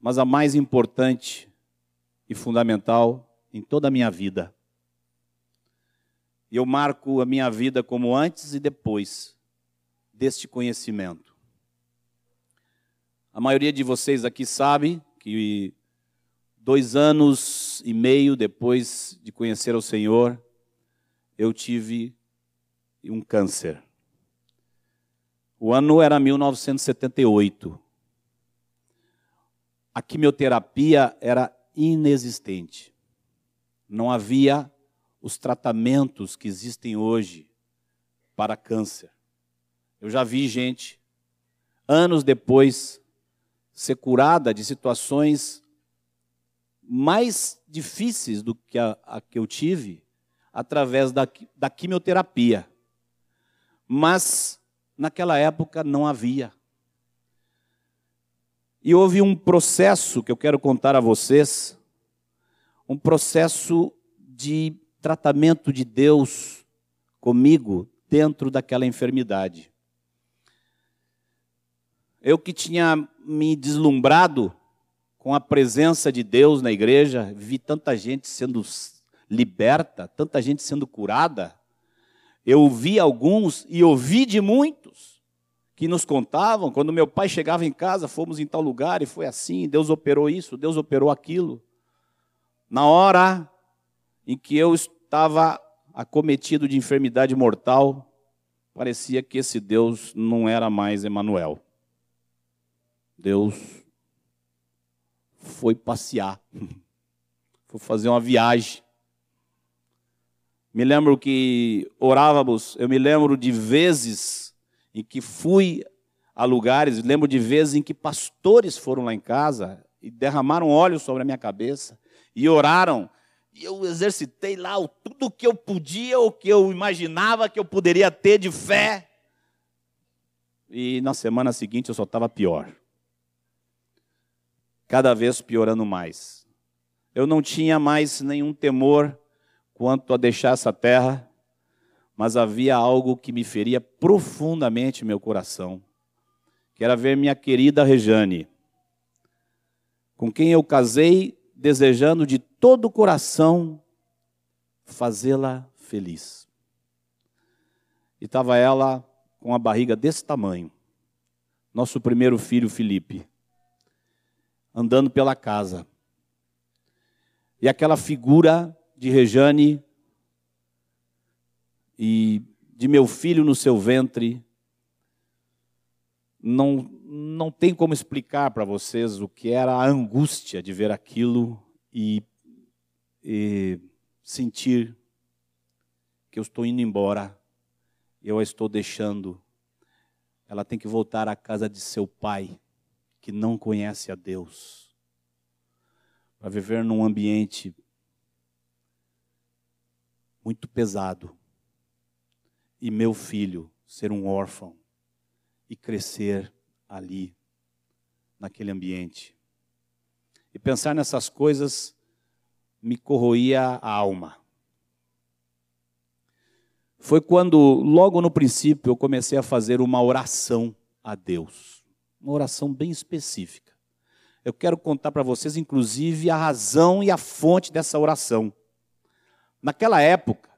mas a mais importante e fundamental em toda a minha vida. E eu marco a minha vida como antes e depois deste conhecimento. A maioria de vocês aqui sabe que dois anos e meio depois de conhecer o Senhor, eu tive um câncer. O ano era 1978. A quimioterapia era inexistente. Não havia os tratamentos que existem hoje para câncer. Eu já vi gente, anos depois, ser curada de situações mais difíceis do que a, a que eu tive através da, da quimioterapia. Mas naquela época não havia. E houve um processo que eu quero contar a vocês, um processo de tratamento de Deus comigo dentro daquela enfermidade. Eu que tinha me deslumbrado com a presença de Deus na igreja, vi tanta gente sendo liberta, tanta gente sendo curada. Eu vi alguns e ouvi de muitos que nos contavam, quando meu pai chegava em casa, fomos em tal lugar e foi assim, Deus operou isso, Deus operou aquilo. Na hora em que eu estava acometido de enfermidade mortal, parecia que esse Deus não era mais Emanuel. Deus foi passear, foi fazer uma viagem. Me lembro que orávamos, eu me lembro de vezes em que fui a lugares, lembro de vezes em que pastores foram lá em casa e derramaram óleo sobre a minha cabeça e oraram E eu exercitei lá tudo o que eu podia, o que eu imaginava que eu poderia ter de fé. E na semana seguinte eu só estava pior. Cada vez piorando mais. Eu não tinha mais nenhum temor quanto a deixar essa terra, mas havia algo que me feria profundamente meu coração, que era ver minha querida Rejane, com quem eu casei desejando de todo o coração fazê-la feliz. E estava ela com a barriga desse tamanho, nosso primeiro filho Felipe, andando pela casa. E aquela figura de Rejane e de meu filho no seu ventre, não, não tem como explicar para vocês o que era a angústia de ver aquilo e, e sentir que eu estou indo embora, eu a estou deixando. Ela tem que voltar à casa de seu pai, que não conhece a Deus, para viver num ambiente muito pesado. E meu filho ser um órfão e crescer ali, naquele ambiente. E pensar nessas coisas me corroía a alma. Foi quando, logo no princípio, eu comecei a fazer uma oração a Deus. Uma oração bem específica. Eu quero contar para vocês, inclusive, a razão e a fonte dessa oração. Naquela época,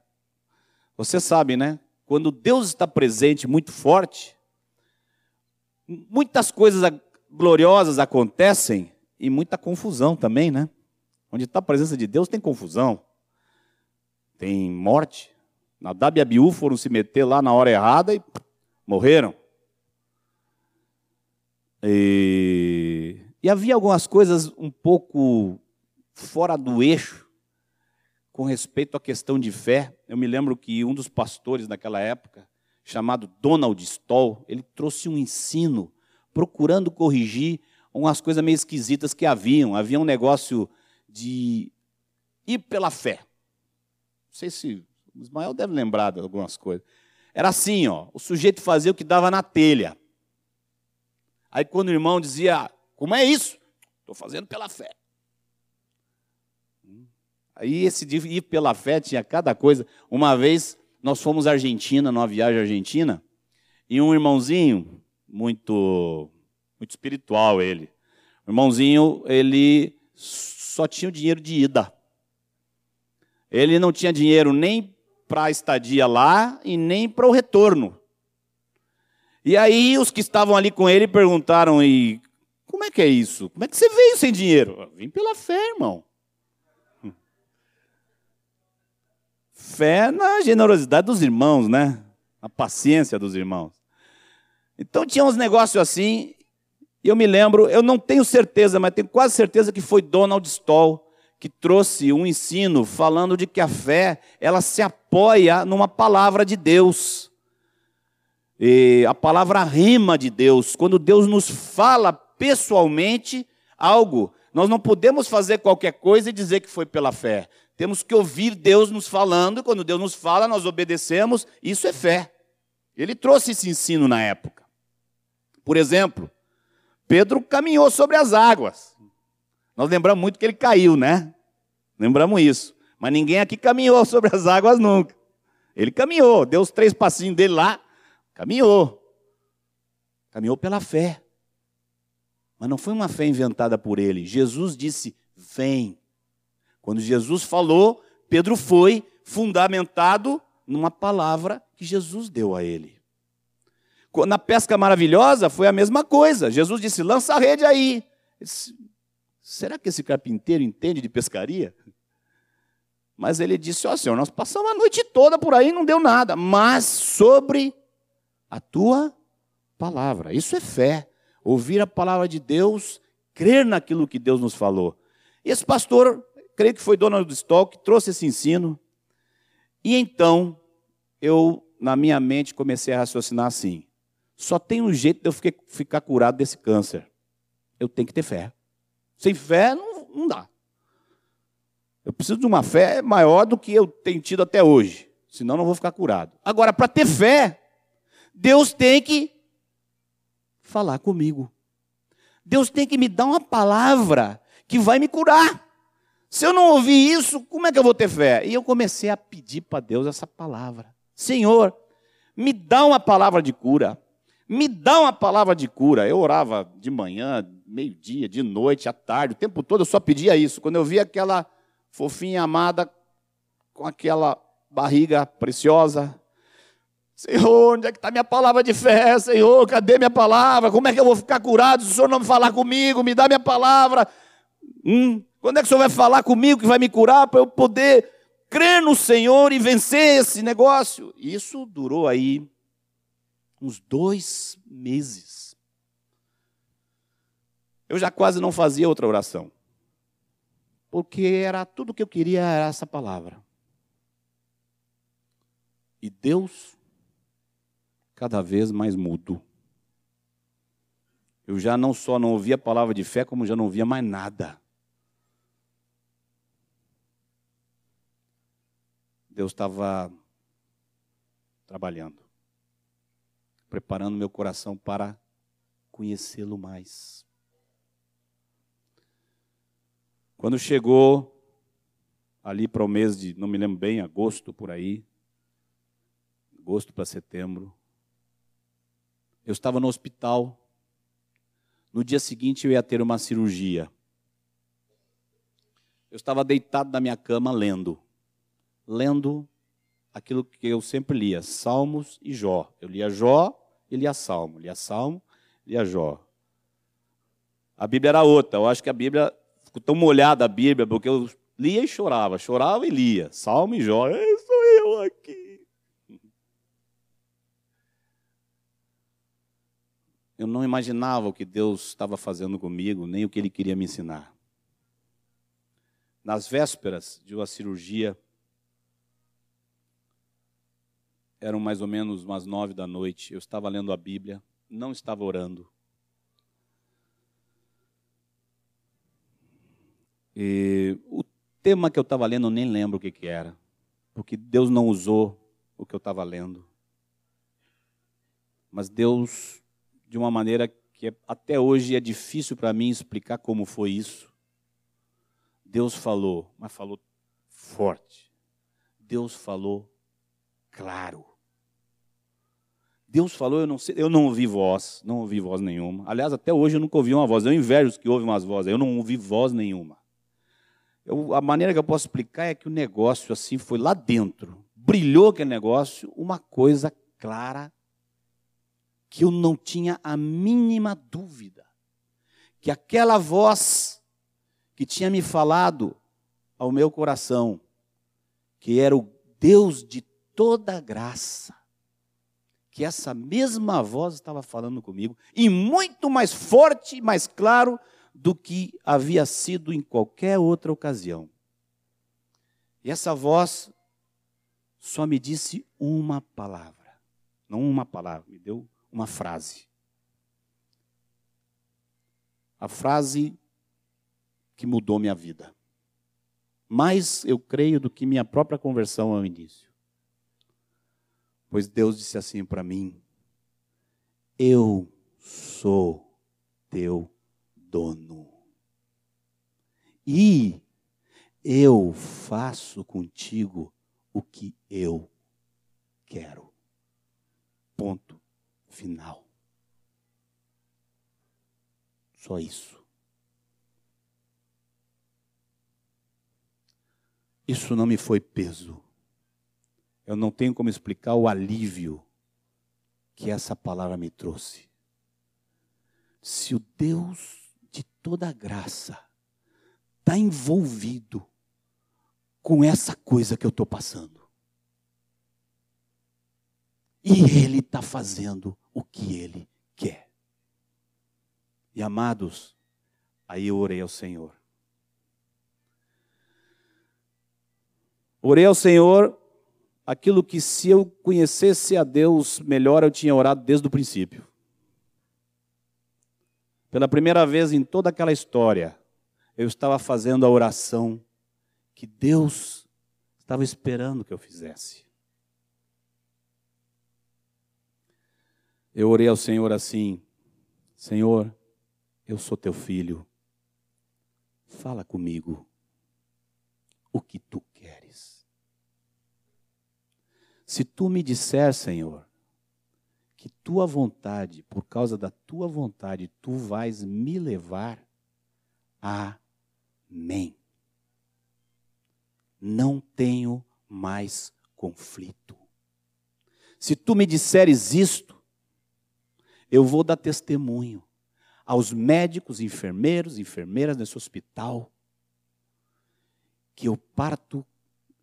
você sabe, né? Quando Deus está presente muito forte, muitas coisas gloriosas acontecem e muita confusão também, né? Onde está a presença de Deus tem confusão, tem morte. Nadab e Abiú foram se meter lá na hora errada e morreram. E, e havia algumas coisas um pouco fora do eixo com respeito à questão de fé, eu me lembro que um dos pastores naquela época, chamado Donald Stoll, ele trouxe um ensino procurando corrigir umas coisas meio esquisitas que haviam. Havia um negócio de ir pela fé. Não sei se o Ismael deve lembrar de algumas coisas. Era assim, ó, o sujeito fazia o que dava na telha. Aí quando o irmão dizia, como é isso? Estou fazendo pela fé. Aí esse de ir pela fé tinha cada coisa. Uma vez nós fomos à Argentina, numa viagem à Argentina, e um irmãozinho, muito, muito espiritual ele, o irmãozinho, ele só tinha o dinheiro de ida. Ele não tinha dinheiro nem para a estadia lá e nem para o retorno. E aí os que estavam ali com ele perguntaram: e como é que é isso? Como é que você veio sem dinheiro? Vim pela fé, irmão. Fé na generosidade dos irmãos, né? Na paciência dos irmãos. Então tinha uns negócios assim, e eu me lembro, eu não tenho certeza, mas tenho quase certeza que foi Donald Stoll que trouxe um ensino falando de que a fé, ela se apoia numa palavra de Deus. E a palavra rima de Deus, quando Deus nos fala pessoalmente algo, nós não podemos fazer qualquer coisa e dizer que foi pela fé. Temos que ouvir Deus nos falando, quando Deus nos fala, nós obedecemos, isso é fé. Ele trouxe esse ensino na época. Por exemplo, Pedro caminhou sobre as águas. Nós lembramos muito que ele caiu, né? Lembramos isso. Mas ninguém aqui caminhou sobre as águas nunca. Ele caminhou, deu os três passinhos dele lá, caminhou. Caminhou pela fé. Mas não foi uma fé inventada por ele. Jesus disse: Vem. Quando Jesus falou, Pedro foi fundamentado numa palavra que Jesus deu a ele. Na pesca maravilhosa foi a mesma coisa. Jesus disse: lança a rede aí. Disse, Será que esse carpinteiro entende de pescaria? Mas ele disse: Ó oh, Senhor, nós passamos a noite toda por aí e não deu nada, mas sobre a tua palavra. Isso é fé. Ouvir a palavra de Deus, crer naquilo que Deus nos falou. Esse pastor creio que foi Donald Stoll que trouxe esse ensino. E então, eu, na minha mente, comecei a raciocinar assim: só tem um jeito de eu ficar curado desse câncer. Eu tenho que ter fé. Sem fé, não, não dá. Eu preciso de uma fé maior do que eu tenho tido até hoje, senão não vou ficar curado. Agora, para ter fé, Deus tem que falar comigo. Deus tem que me dar uma palavra que vai me curar. Se eu não ouvir isso, como é que eu vou ter fé? E eu comecei a pedir para Deus essa palavra. Senhor, me dá uma palavra de cura. Me dá uma palavra de cura. Eu orava de manhã, meio-dia, de noite, à tarde, o tempo todo eu só pedia isso. Quando eu via aquela fofinha amada com aquela barriga preciosa, Senhor, onde é que está minha palavra de fé? Senhor, cadê minha palavra? Como é que eu vou ficar curado se o Senhor não falar comigo? Me dá minha palavra. Hum, quando é que o Senhor vai falar comigo que vai me curar para eu poder crer no Senhor e vencer esse negócio? Isso durou aí uns dois meses. Eu já quase não fazia outra oração. Porque era tudo que eu queria era essa palavra. E Deus cada vez mais mudo. Eu já não só não ouvia a palavra de fé, como já não ouvia mais nada. Deus estava trabalhando, preparando meu coração para conhecê-lo mais. Quando chegou ali para o mês de, não me lembro bem, agosto por aí, agosto para setembro, eu estava no hospital. No dia seguinte eu ia ter uma cirurgia. Eu estava deitado na minha cama lendo. Lendo aquilo que eu sempre lia, Salmos e Jó. Eu lia Jó e lia Salmo. Lia Salmo, lia Jó. A Bíblia era outra. Eu acho que a Bíblia ficou tão molhada a Bíblia, porque eu lia e chorava, chorava e lia. Salmo e Jó. Sou eu aqui. Eu não imaginava o que Deus estava fazendo comigo, nem o que Ele queria me ensinar. Nas vésperas de uma cirurgia, eram mais ou menos umas nove da noite, eu estava lendo a Bíblia, não estava orando. E o tema que eu estava lendo eu nem lembro o que, que era, porque Deus não usou o que eu estava lendo. Mas Deus de uma maneira que até hoje é difícil para mim explicar como foi isso. Deus falou, mas falou forte. Deus falou claro. Deus falou, eu não sei, eu não ouvi voz, não ouvi voz nenhuma. Aliás, até hoje eu nunca ouvi uma voz. Eu invejo os que ouvem umas vozes. Eu não ouvi voz nenhuma. Eu, a maneira que eu posso explicar é que o negócio assim foi lá dentro. Brilhou aquele negócio, uma coisa clara que eu não tinha a mínima dúvida que aquela voz que tinha me falado ao meu coração, que era o Deus de toda graça, que essa mesma voz estava falando comigo, e muito mais forte e mais claro do que havia sido em qualquer outra ocasião. E essa voz só me disse uma palavra, não uma palavra, me deu uma frase. A frase que mudou minha vida. Mais eu creio do que minha própria conversão ao início. Pois Deus disse assim para mim: Eu sou teu dono. E eu faço contigo o que eu quero. Ponto final. Só isso. Isso não me foi peso. Eu não tenho como explicar o alívio que essa palavra me trouxe. Se o Deus de toda graça está envolvido com essa coisa que eu estou passando, e Ele está fazendo o que Ele quer. E amados, aí eu orei ao Senhor. Orei ao Senhor aquilo que se eu conhecesse a Deus melhor, eu tinha orado desde o princípio. Pela primeira vez em toda aquela história, eu estava fazendo a oração que Deus estava esperando que eu fizesse. Eu orei ao Senhor assim: Senhor, eu sou teu filho, fala comigo o que tu. Se tu me disser, Senhor, que tua vontade, por causa da tua vontade, tu vais me levar, amém. Não tenho mais conflito. Se tu me disseres isto, eu vou dar testemunho aos médicos, enfermeiros, enfermeiras nesse hospital, que eu parto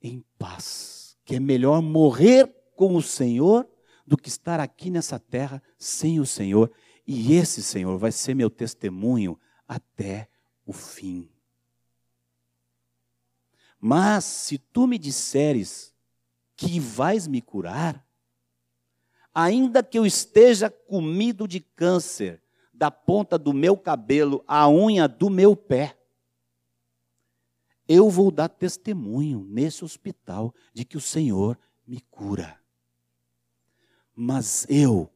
em paz, que é melhor morrer com o Senhor do que estar aqui nessa terra sem o Senhor, e esse Senhor vai ser meu testemunho até o fim. Mas se tu me disseres que vais me curar, ainda que eu esteja comido de câncer, da ponta do meu cabelo à unha do meu pé. Eu vou dar testemunho nesse hospital de que o Senhor me cura. Mas eu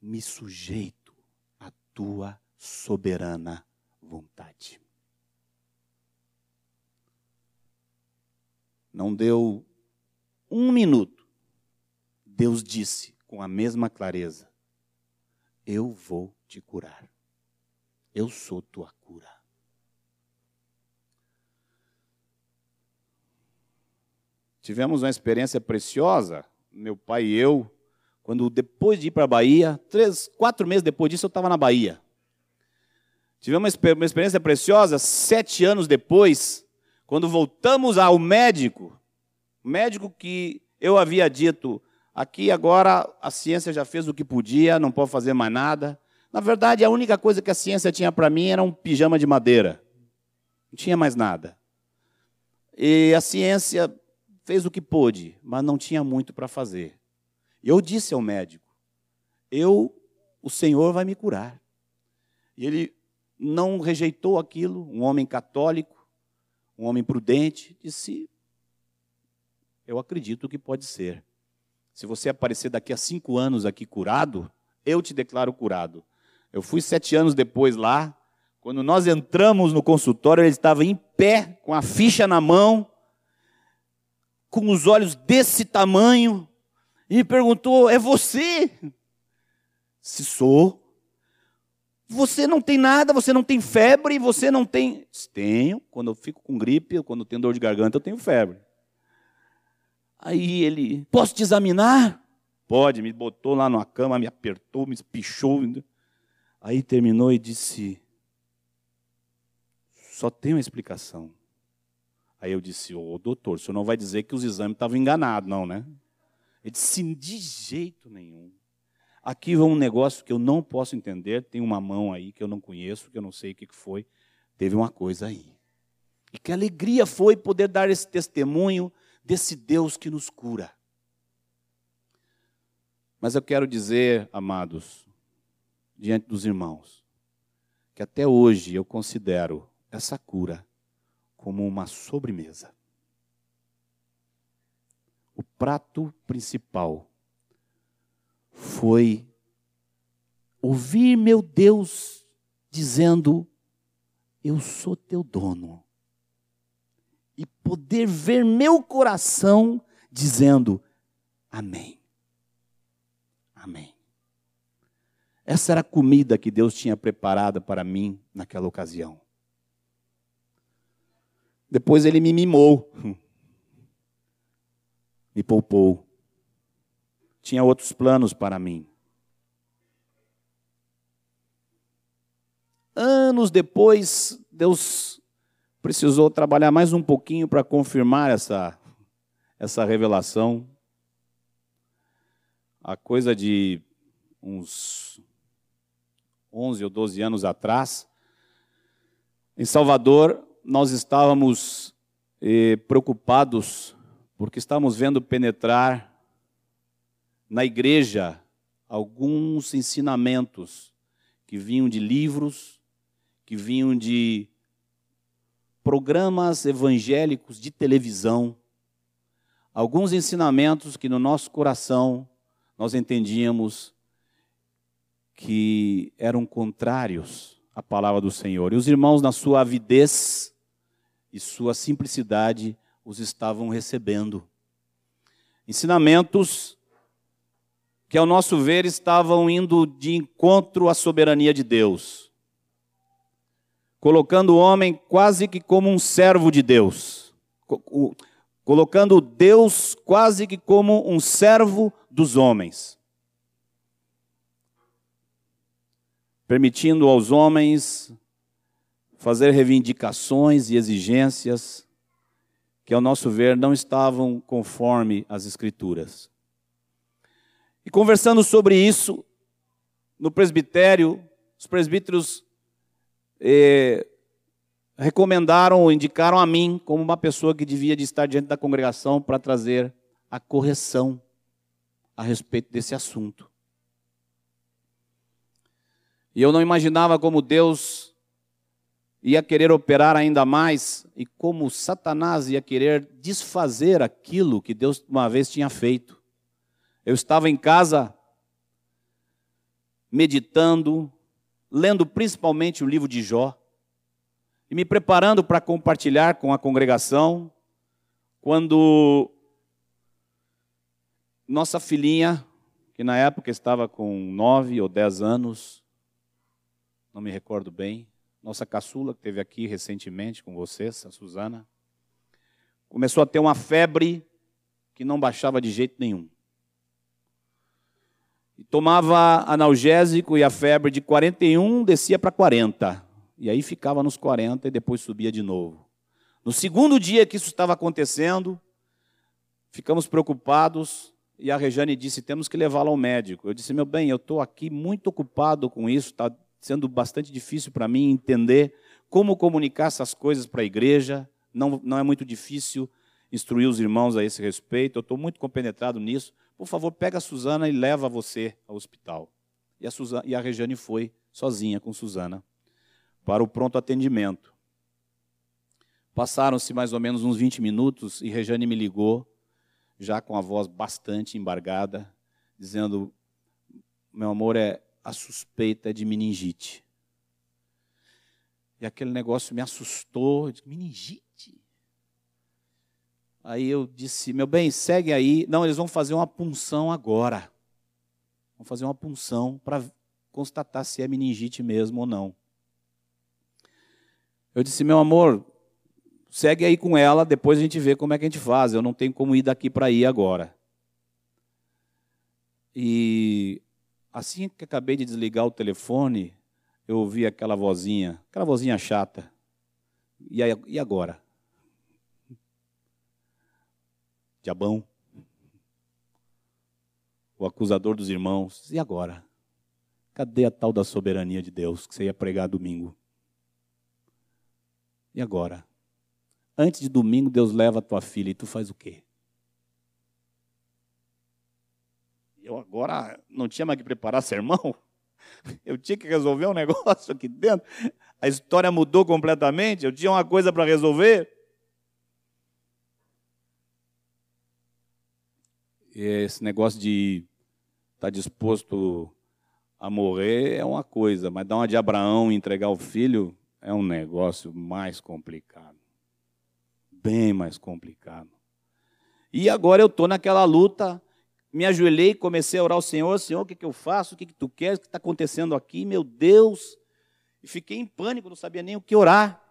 me sujeito à tua soberana vontade. Não deu um minuto. Deus disse com a mesma clareza: eu vou te curar. Eu sou tua cura. Tivemos uma experiência preciosa, meu pai e eu, quando depois de ir para a Bahia, três, quatro meses depois disso eu estava na Bahia. Tivemos uma experiência preciosa, sete anos depois, quando voltamos ao médico, médico que eu havia dito, Aqui agora a ciência já fez o que podia, não pode fazer mais nada. Na verdade, a única coisa que a ciência tinha para mim era um pijama de madeira. Não tinha mais nada. E a ciência fez o que pôde, mas não tinha muito para fazer. Eu disse ao médico: "Eu, o Senhor vai me curar". E ele não rejeitou aquilo, um homem católico, um homem prudente, disse: "Eu acredito que pode ser". Se você aparecer daqui a cinco anos aqui curado, eu te declaro curado. Eu fui sete anos depois lá. Quando nós entramos no consultório, ele estava em pé, com a ficha na mão, com os olhos desse tamanho, e me perguntou: É você? Se sou. Você não tem nada, você não tem febre, você não tem. Tenho. Quando eu fico com gripe, quando eu tenho dor de garganta, eu tenho febre. Aí ele, posso te examinar? Pode, me botou lá numa cama, me apertou, me espichou. Aí terminou e disse: Só tem uma explicação. Aí eu disse: Ô doutor, o senhor não vai dizer que os exames estavam enganados, não, né? Ele disse: De jeito nenhum. Aqui vai um negócio que eu não posso entender. Tem uma mão aí que eu não conheço, que eu não sei o que foi. Teve uma coisa aí. E que alegria foi poder dar esse testemunho desse Deus que nos cura. Mas eu quero dizer, amados, diante dos irmãos, que até hoje eu considero essa cura como uma sobremesa. O prato principal foi ouvir meu Deus dizendo: Eu sou teu dono e poder ver meu coração dizendo: Amém. Amém. Essa era a comida que Deus tinha preparada para mim naquela ocasião. Depois ele me mimou, me poupou. Tinha outros planos para mim. Anos depois, Deus precisou trabalhar mais um pouquinho para confirmar essa, essa revelação. A coisa de uns 11 ou 12 anos atrás, em Salvador, nós estávamos eh, preocupados porque estávamos vendo penetrar na igreja alguns ensinamentos que vinham de livros, que vinham de programas evangélicos de televisão, alguns ensinamentos que no nosso coração nós entendíamos que eram contrários à palavra do Senhor. E os irmãos, na sua avidez e sua simplicidade, os estavam recebendo. Ensinamentos que, ao nosso ver, estavam indo de encontro à soberania de Deus, colocando o homem quase que como um servo de Deus, colocando Deus quase que como um servo dos homens, permitindo aos homens fazer reivindicações e exigências que, ao nosso ver, não estavam conforme as Escrituras. E conversando sobre isso, no presbitério, os presbíteros eh, recomendaram ou indicaram a mim como uma pessoa que devia de estar diante da congregação para trazer a correção a respeito desse assunto. E eu não imaginava como Deus ia querer operar ainda mais e como Satanás ia querer desfazer aquilo que Deus uma vez tinha feito. Eu estava em casa meditando, lendo principalmente o livro de Jó e me preparando para compartilhar com a congregação, quando nossa filhinha, que na época estava com nove ou dez anos, não me recordo bem, nossa caçula, que teve aqui recentemente com vocês, a Suzana, começou a ter uma febre que não baixava de jeito nenhum tomava analgésico e a febre de 41 descia para 40. E aí ficava nos 40 e depois subia de novo. No segundo dia que isso estava acontecendo, ficamos preocupados e a Rejane disse: temos que levá-la ao médico. Eu disse: meu bem, eu estou aqui muito ocupado com isso, está sendo bastante difícil para mim entender como comunicar essas coisas para a igreja. Não, não é muito difícil instruir os irmãos a esse respeito, eu estou muito compenetrado nisso. Por favor, pega a Suzana e leva você ao hospital. E a, Suzana, e a Regiane foi sozinha com Suzana para o pronto atendimento. Passaram-se mais ou menos uns 20 minutos e Regiane me ligou, já com a voz bastante embargada, dizendo: Meu amor, é a suspeita de meningite. E aquele negócio me assustou. Eu disse, meningite? Aí eu disse, meu bem, segue aí. Não, eles vão fazer uma punção agora. Vão fazer uma punção para constatar se é meningite mesmo ou não. Eu disse, meu amor, segue aí com ela, depois a gente vê como é que a gente faz. Eu não tenho como ir daqui para aí agora. E assim que acabei de desligar o telefone, eu ouvi aquela vozinha, aquela vozinha chata. E agora? Diabão, o acusador dos irmãos. E agora? Cadê a tal da soberania de Deus que você ia pregar domingo? E agora? Antes de domingo, Deus leva a tua filha e tu faz o quê? Eu agora não tinha mais que preparar sermão. Eu tinha que resolver um negócio aqui dentro. A história mudou completamente. Eu tinha uma coisa para resolver. esse negócio de estar tá disposto a morrer é uma coisa, mas dar uma de Abraão e entregar o filho é um negócio mais complicado. Bem mais complicado. E agora eu estou naquela luta, me ajoelhei, comecei a orar ao Senhor, Senhor, o que, que eu faço? O que, que tu queres? O que está acontecendo aqui? Meu Deus! E fiquei em pânico, não sabia nem o que orar.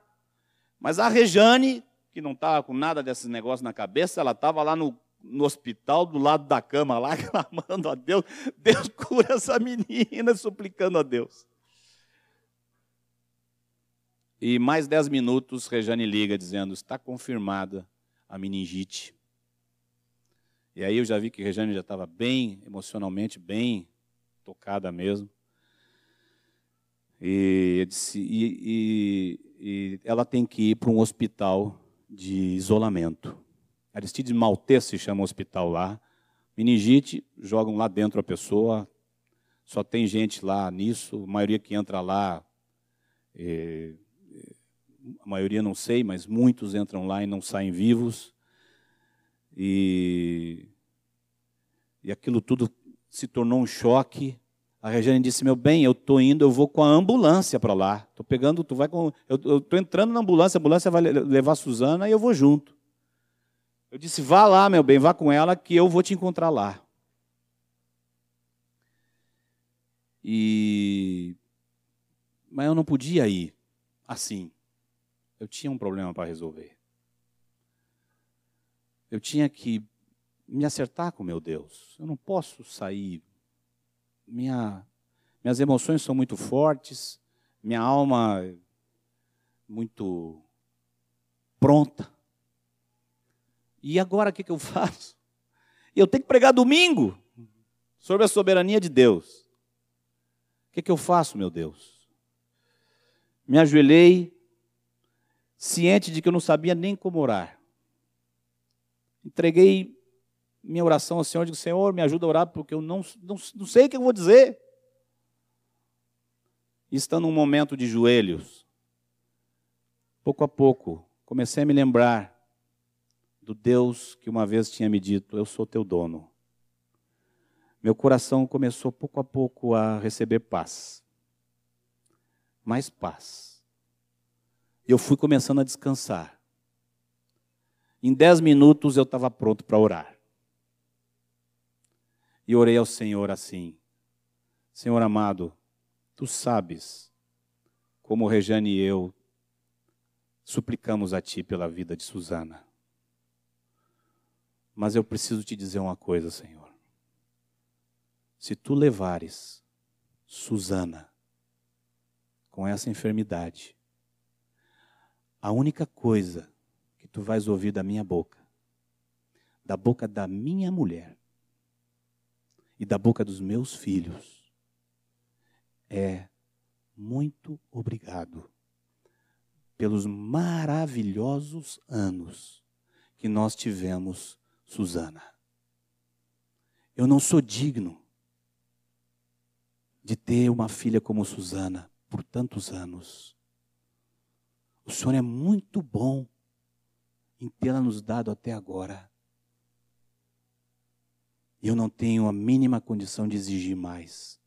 Mas a Rejane, que não estava com nada desses negócios na cabeça, ela estava lá no no hospital, do lado da cama lá, clamando a Deus, Deus cura essa menina, suplicando a Deus. E mais dez minutos, Rejane liga dizendo, está confirmada a meningite. E aí eu já vi que Rejane já estava bem, emocionalmente bem tocada mesmo. E, disse, e, e, e ela tem que ir para um hospital de isolamento. Aristide Maltês se chama o hospital lá. Meningite, jogam lá dentro a pessoa, só tem gente lá nisso, a maioria que entra lá é a maioria não sei, mas muitos entram lá e não saem vivos. E, e aquilo tudo se tornou um choque. A Regiane disse: Meu bem, eu estou indo, eu vou com a ambulância para lá. Estou pegando, tu vai com. Eu estou entrando na ambulância, a ambulância vai levar a Suzana e eu vou junto. Eu disse: Vá lá, meu bem, vá com ela que eu vou te encontrar lá. E. Mas eu não podia ir assim. Eu tinha um problema para resolver. Eu tinha que me acertar com meu Deus. Eu não posso sair minha, minhas emoções são muito fortes, minha alma é muito pronta. E agora o que, que eu faço? Eu tenho que pregar domingo sobre a soberania de Deus. O que, que eu faço, meu Deus? Me ajoelhei, ciente de que eu não sabia nem como orar. Entreguei minha oração ao Senhor, digo, Senhor, me ajuda a orar, porque eu não, não, não sei o que eu vou dizer. E estando num momento de joelhos, pouco a pouco, comecei a me lembrar do Deus que uma vez tinha me dito: Eu sou teu dono. Meu coração começou pouco a pouco a receber paz. Mais paz. Eu fui começando a descansar. Em dez minutos eu estava pronto para orar. E orei ao Senhor assim: Senhor amado, tu sabes como Rejane e eu suplicamos a ti pela vida de Susana. Mas eu preciso te dizer uma coisa, Senhor. Se tu levares Susana com essa enfermidade, a única coisa tu vais ouvir da minha boca, da boca da minha mulher, e da boca dos meus filhos é muito obrigado pelos maravilhosos anos que nós tivemos, Susana. Eu não sou digno de ter uma filha como Susana por tantos anos. O Senhor é muito bom em tê-la nos dado até agora. Eu não tenho a mínima condição de exigir mais.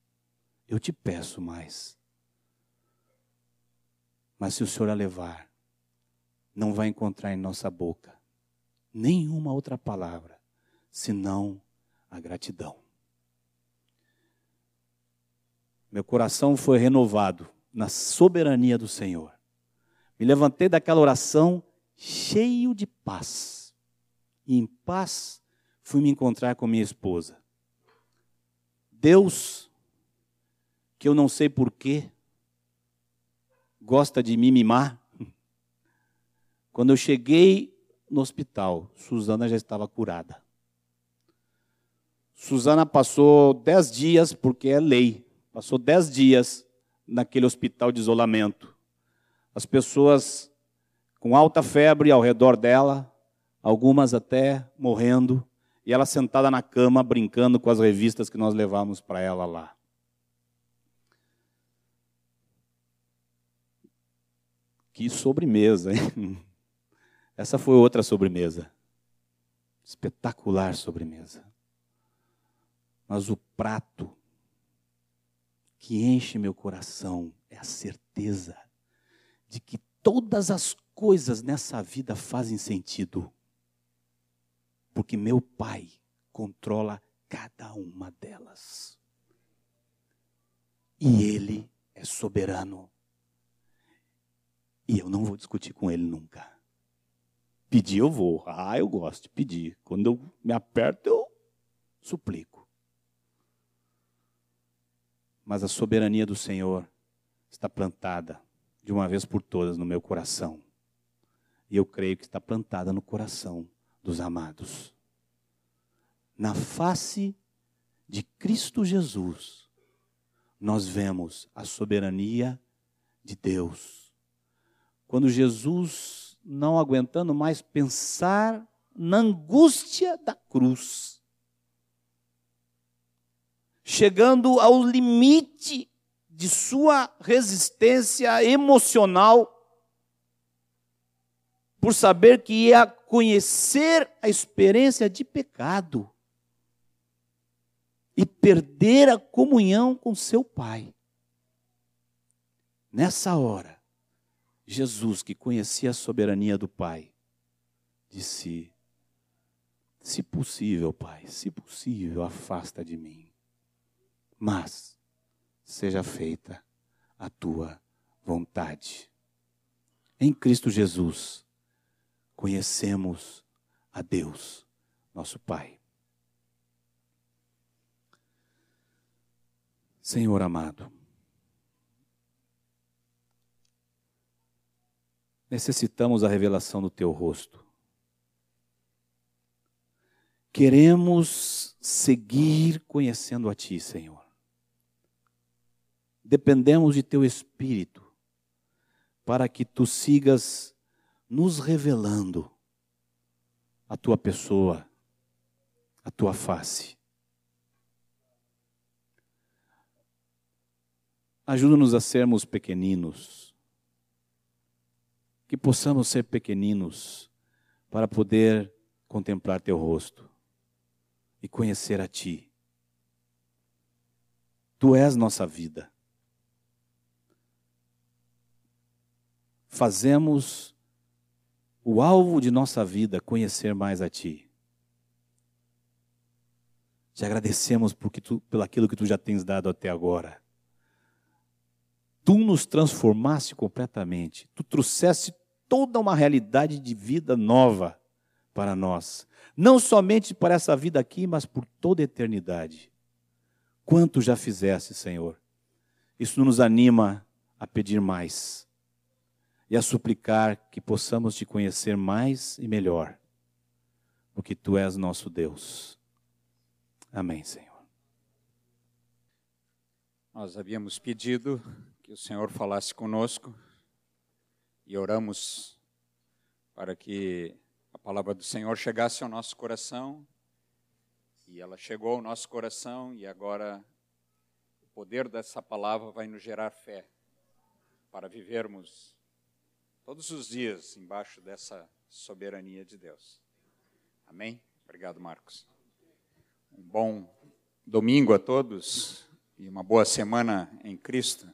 Eu te peço mais. Mas se o Senhor a levar, não vai encontrar em nossa boca nenhuma outra palavra senão a gratidão. Meu coração foi renovado na soberania do Senhor. Me levantei daquela oração cheio de paz. E em paz fui me encontrar com minha esposa. Deus, que eu não sei porquê, gosta de me mimar. Quando eu cheguei no hospital, Suzana já estava curada. Suzana passou dez dias, porque é lei, passou dez dias naquele hospital de isolamento. As pessoas com alta febre ao redor dela, algumas até morrendo e ela sentada na cama brincando com as revistas que nós levamos para ela lá. Que sobremesa, hein? Essa foi outra sobremesa. Espetacular sobremesa. Mas o prato que enche meu coração é a certeza de que todas as coisas nessa vida fazem sentido porque meu Pai controla cada uma delas. E Ele é soberano. E eu não vou discutir com Ele nunca. Pedir eu vou. Ah, eu gosto de pedir. Quando eu me aperto, eu suplico. Mas a soberania do Senhor está plantada de uma vez por todas no meu coração. E eu creio que está plantada no coração dos amados. Na face de Cristo Jesus, nós vemos a soberania de Deus. Quando Jesus, não aguentando mais pensar na angústia da cruz, chegando ao limite de sua resistência emocional, por saber que ia conhecer a experiência de pecado e perder a comunhão com seu Pai. Nessa hora, Jesus, que conhecia a soberania do Pai, disse: Se possível, Pai, se possível, afasta de mim. Mas seja feita a tua vontade. Em Cristo Jesus, conhecemos a Deus, nosso Pai. Senhor amado, necessitamos a revelação do teu rosto. Queremos seguir conhecendo a ti, Senhor. Dependemos de teu espírito para que tu sigas nos revelando a tua pessoa, a tua face. Ajuda-nos a sermos pequeninos que possamos ser pequeninos para poder contemplar teu rosto e conhecer a ti. Tu és nossa vida. Fazemos o alvo de nossa vida conhecer mais a ti. Te agradecemos porque tu, pelo aquilo que tu já tens dado até agora. Tu nos transformaste completamente. Tu trouxeste toda uma realidade de vida nova para nós. Não somente para essa vida aqui, mas por toda a eternidade. Quanto já fizeste, Senhor? Isso nos anima a pedir mais e a suplicar que possamos te conhecer mais e melhor, porque tu és nosso Deus. Amém, Senhor. Nós havíamos pedido que o Senhor falasse conosco e oramos para que a palavra do Senhor chegasse ao nosso coração. E ela chegou ao nosso coração e agora o poder dessa palavra vai nos gerar fé para vivermos todos os dias embaixo dessa soberania de Deus. Amém? Obrigado, Marcos. Um bom domingo a todos e uma boa semana em Cristo.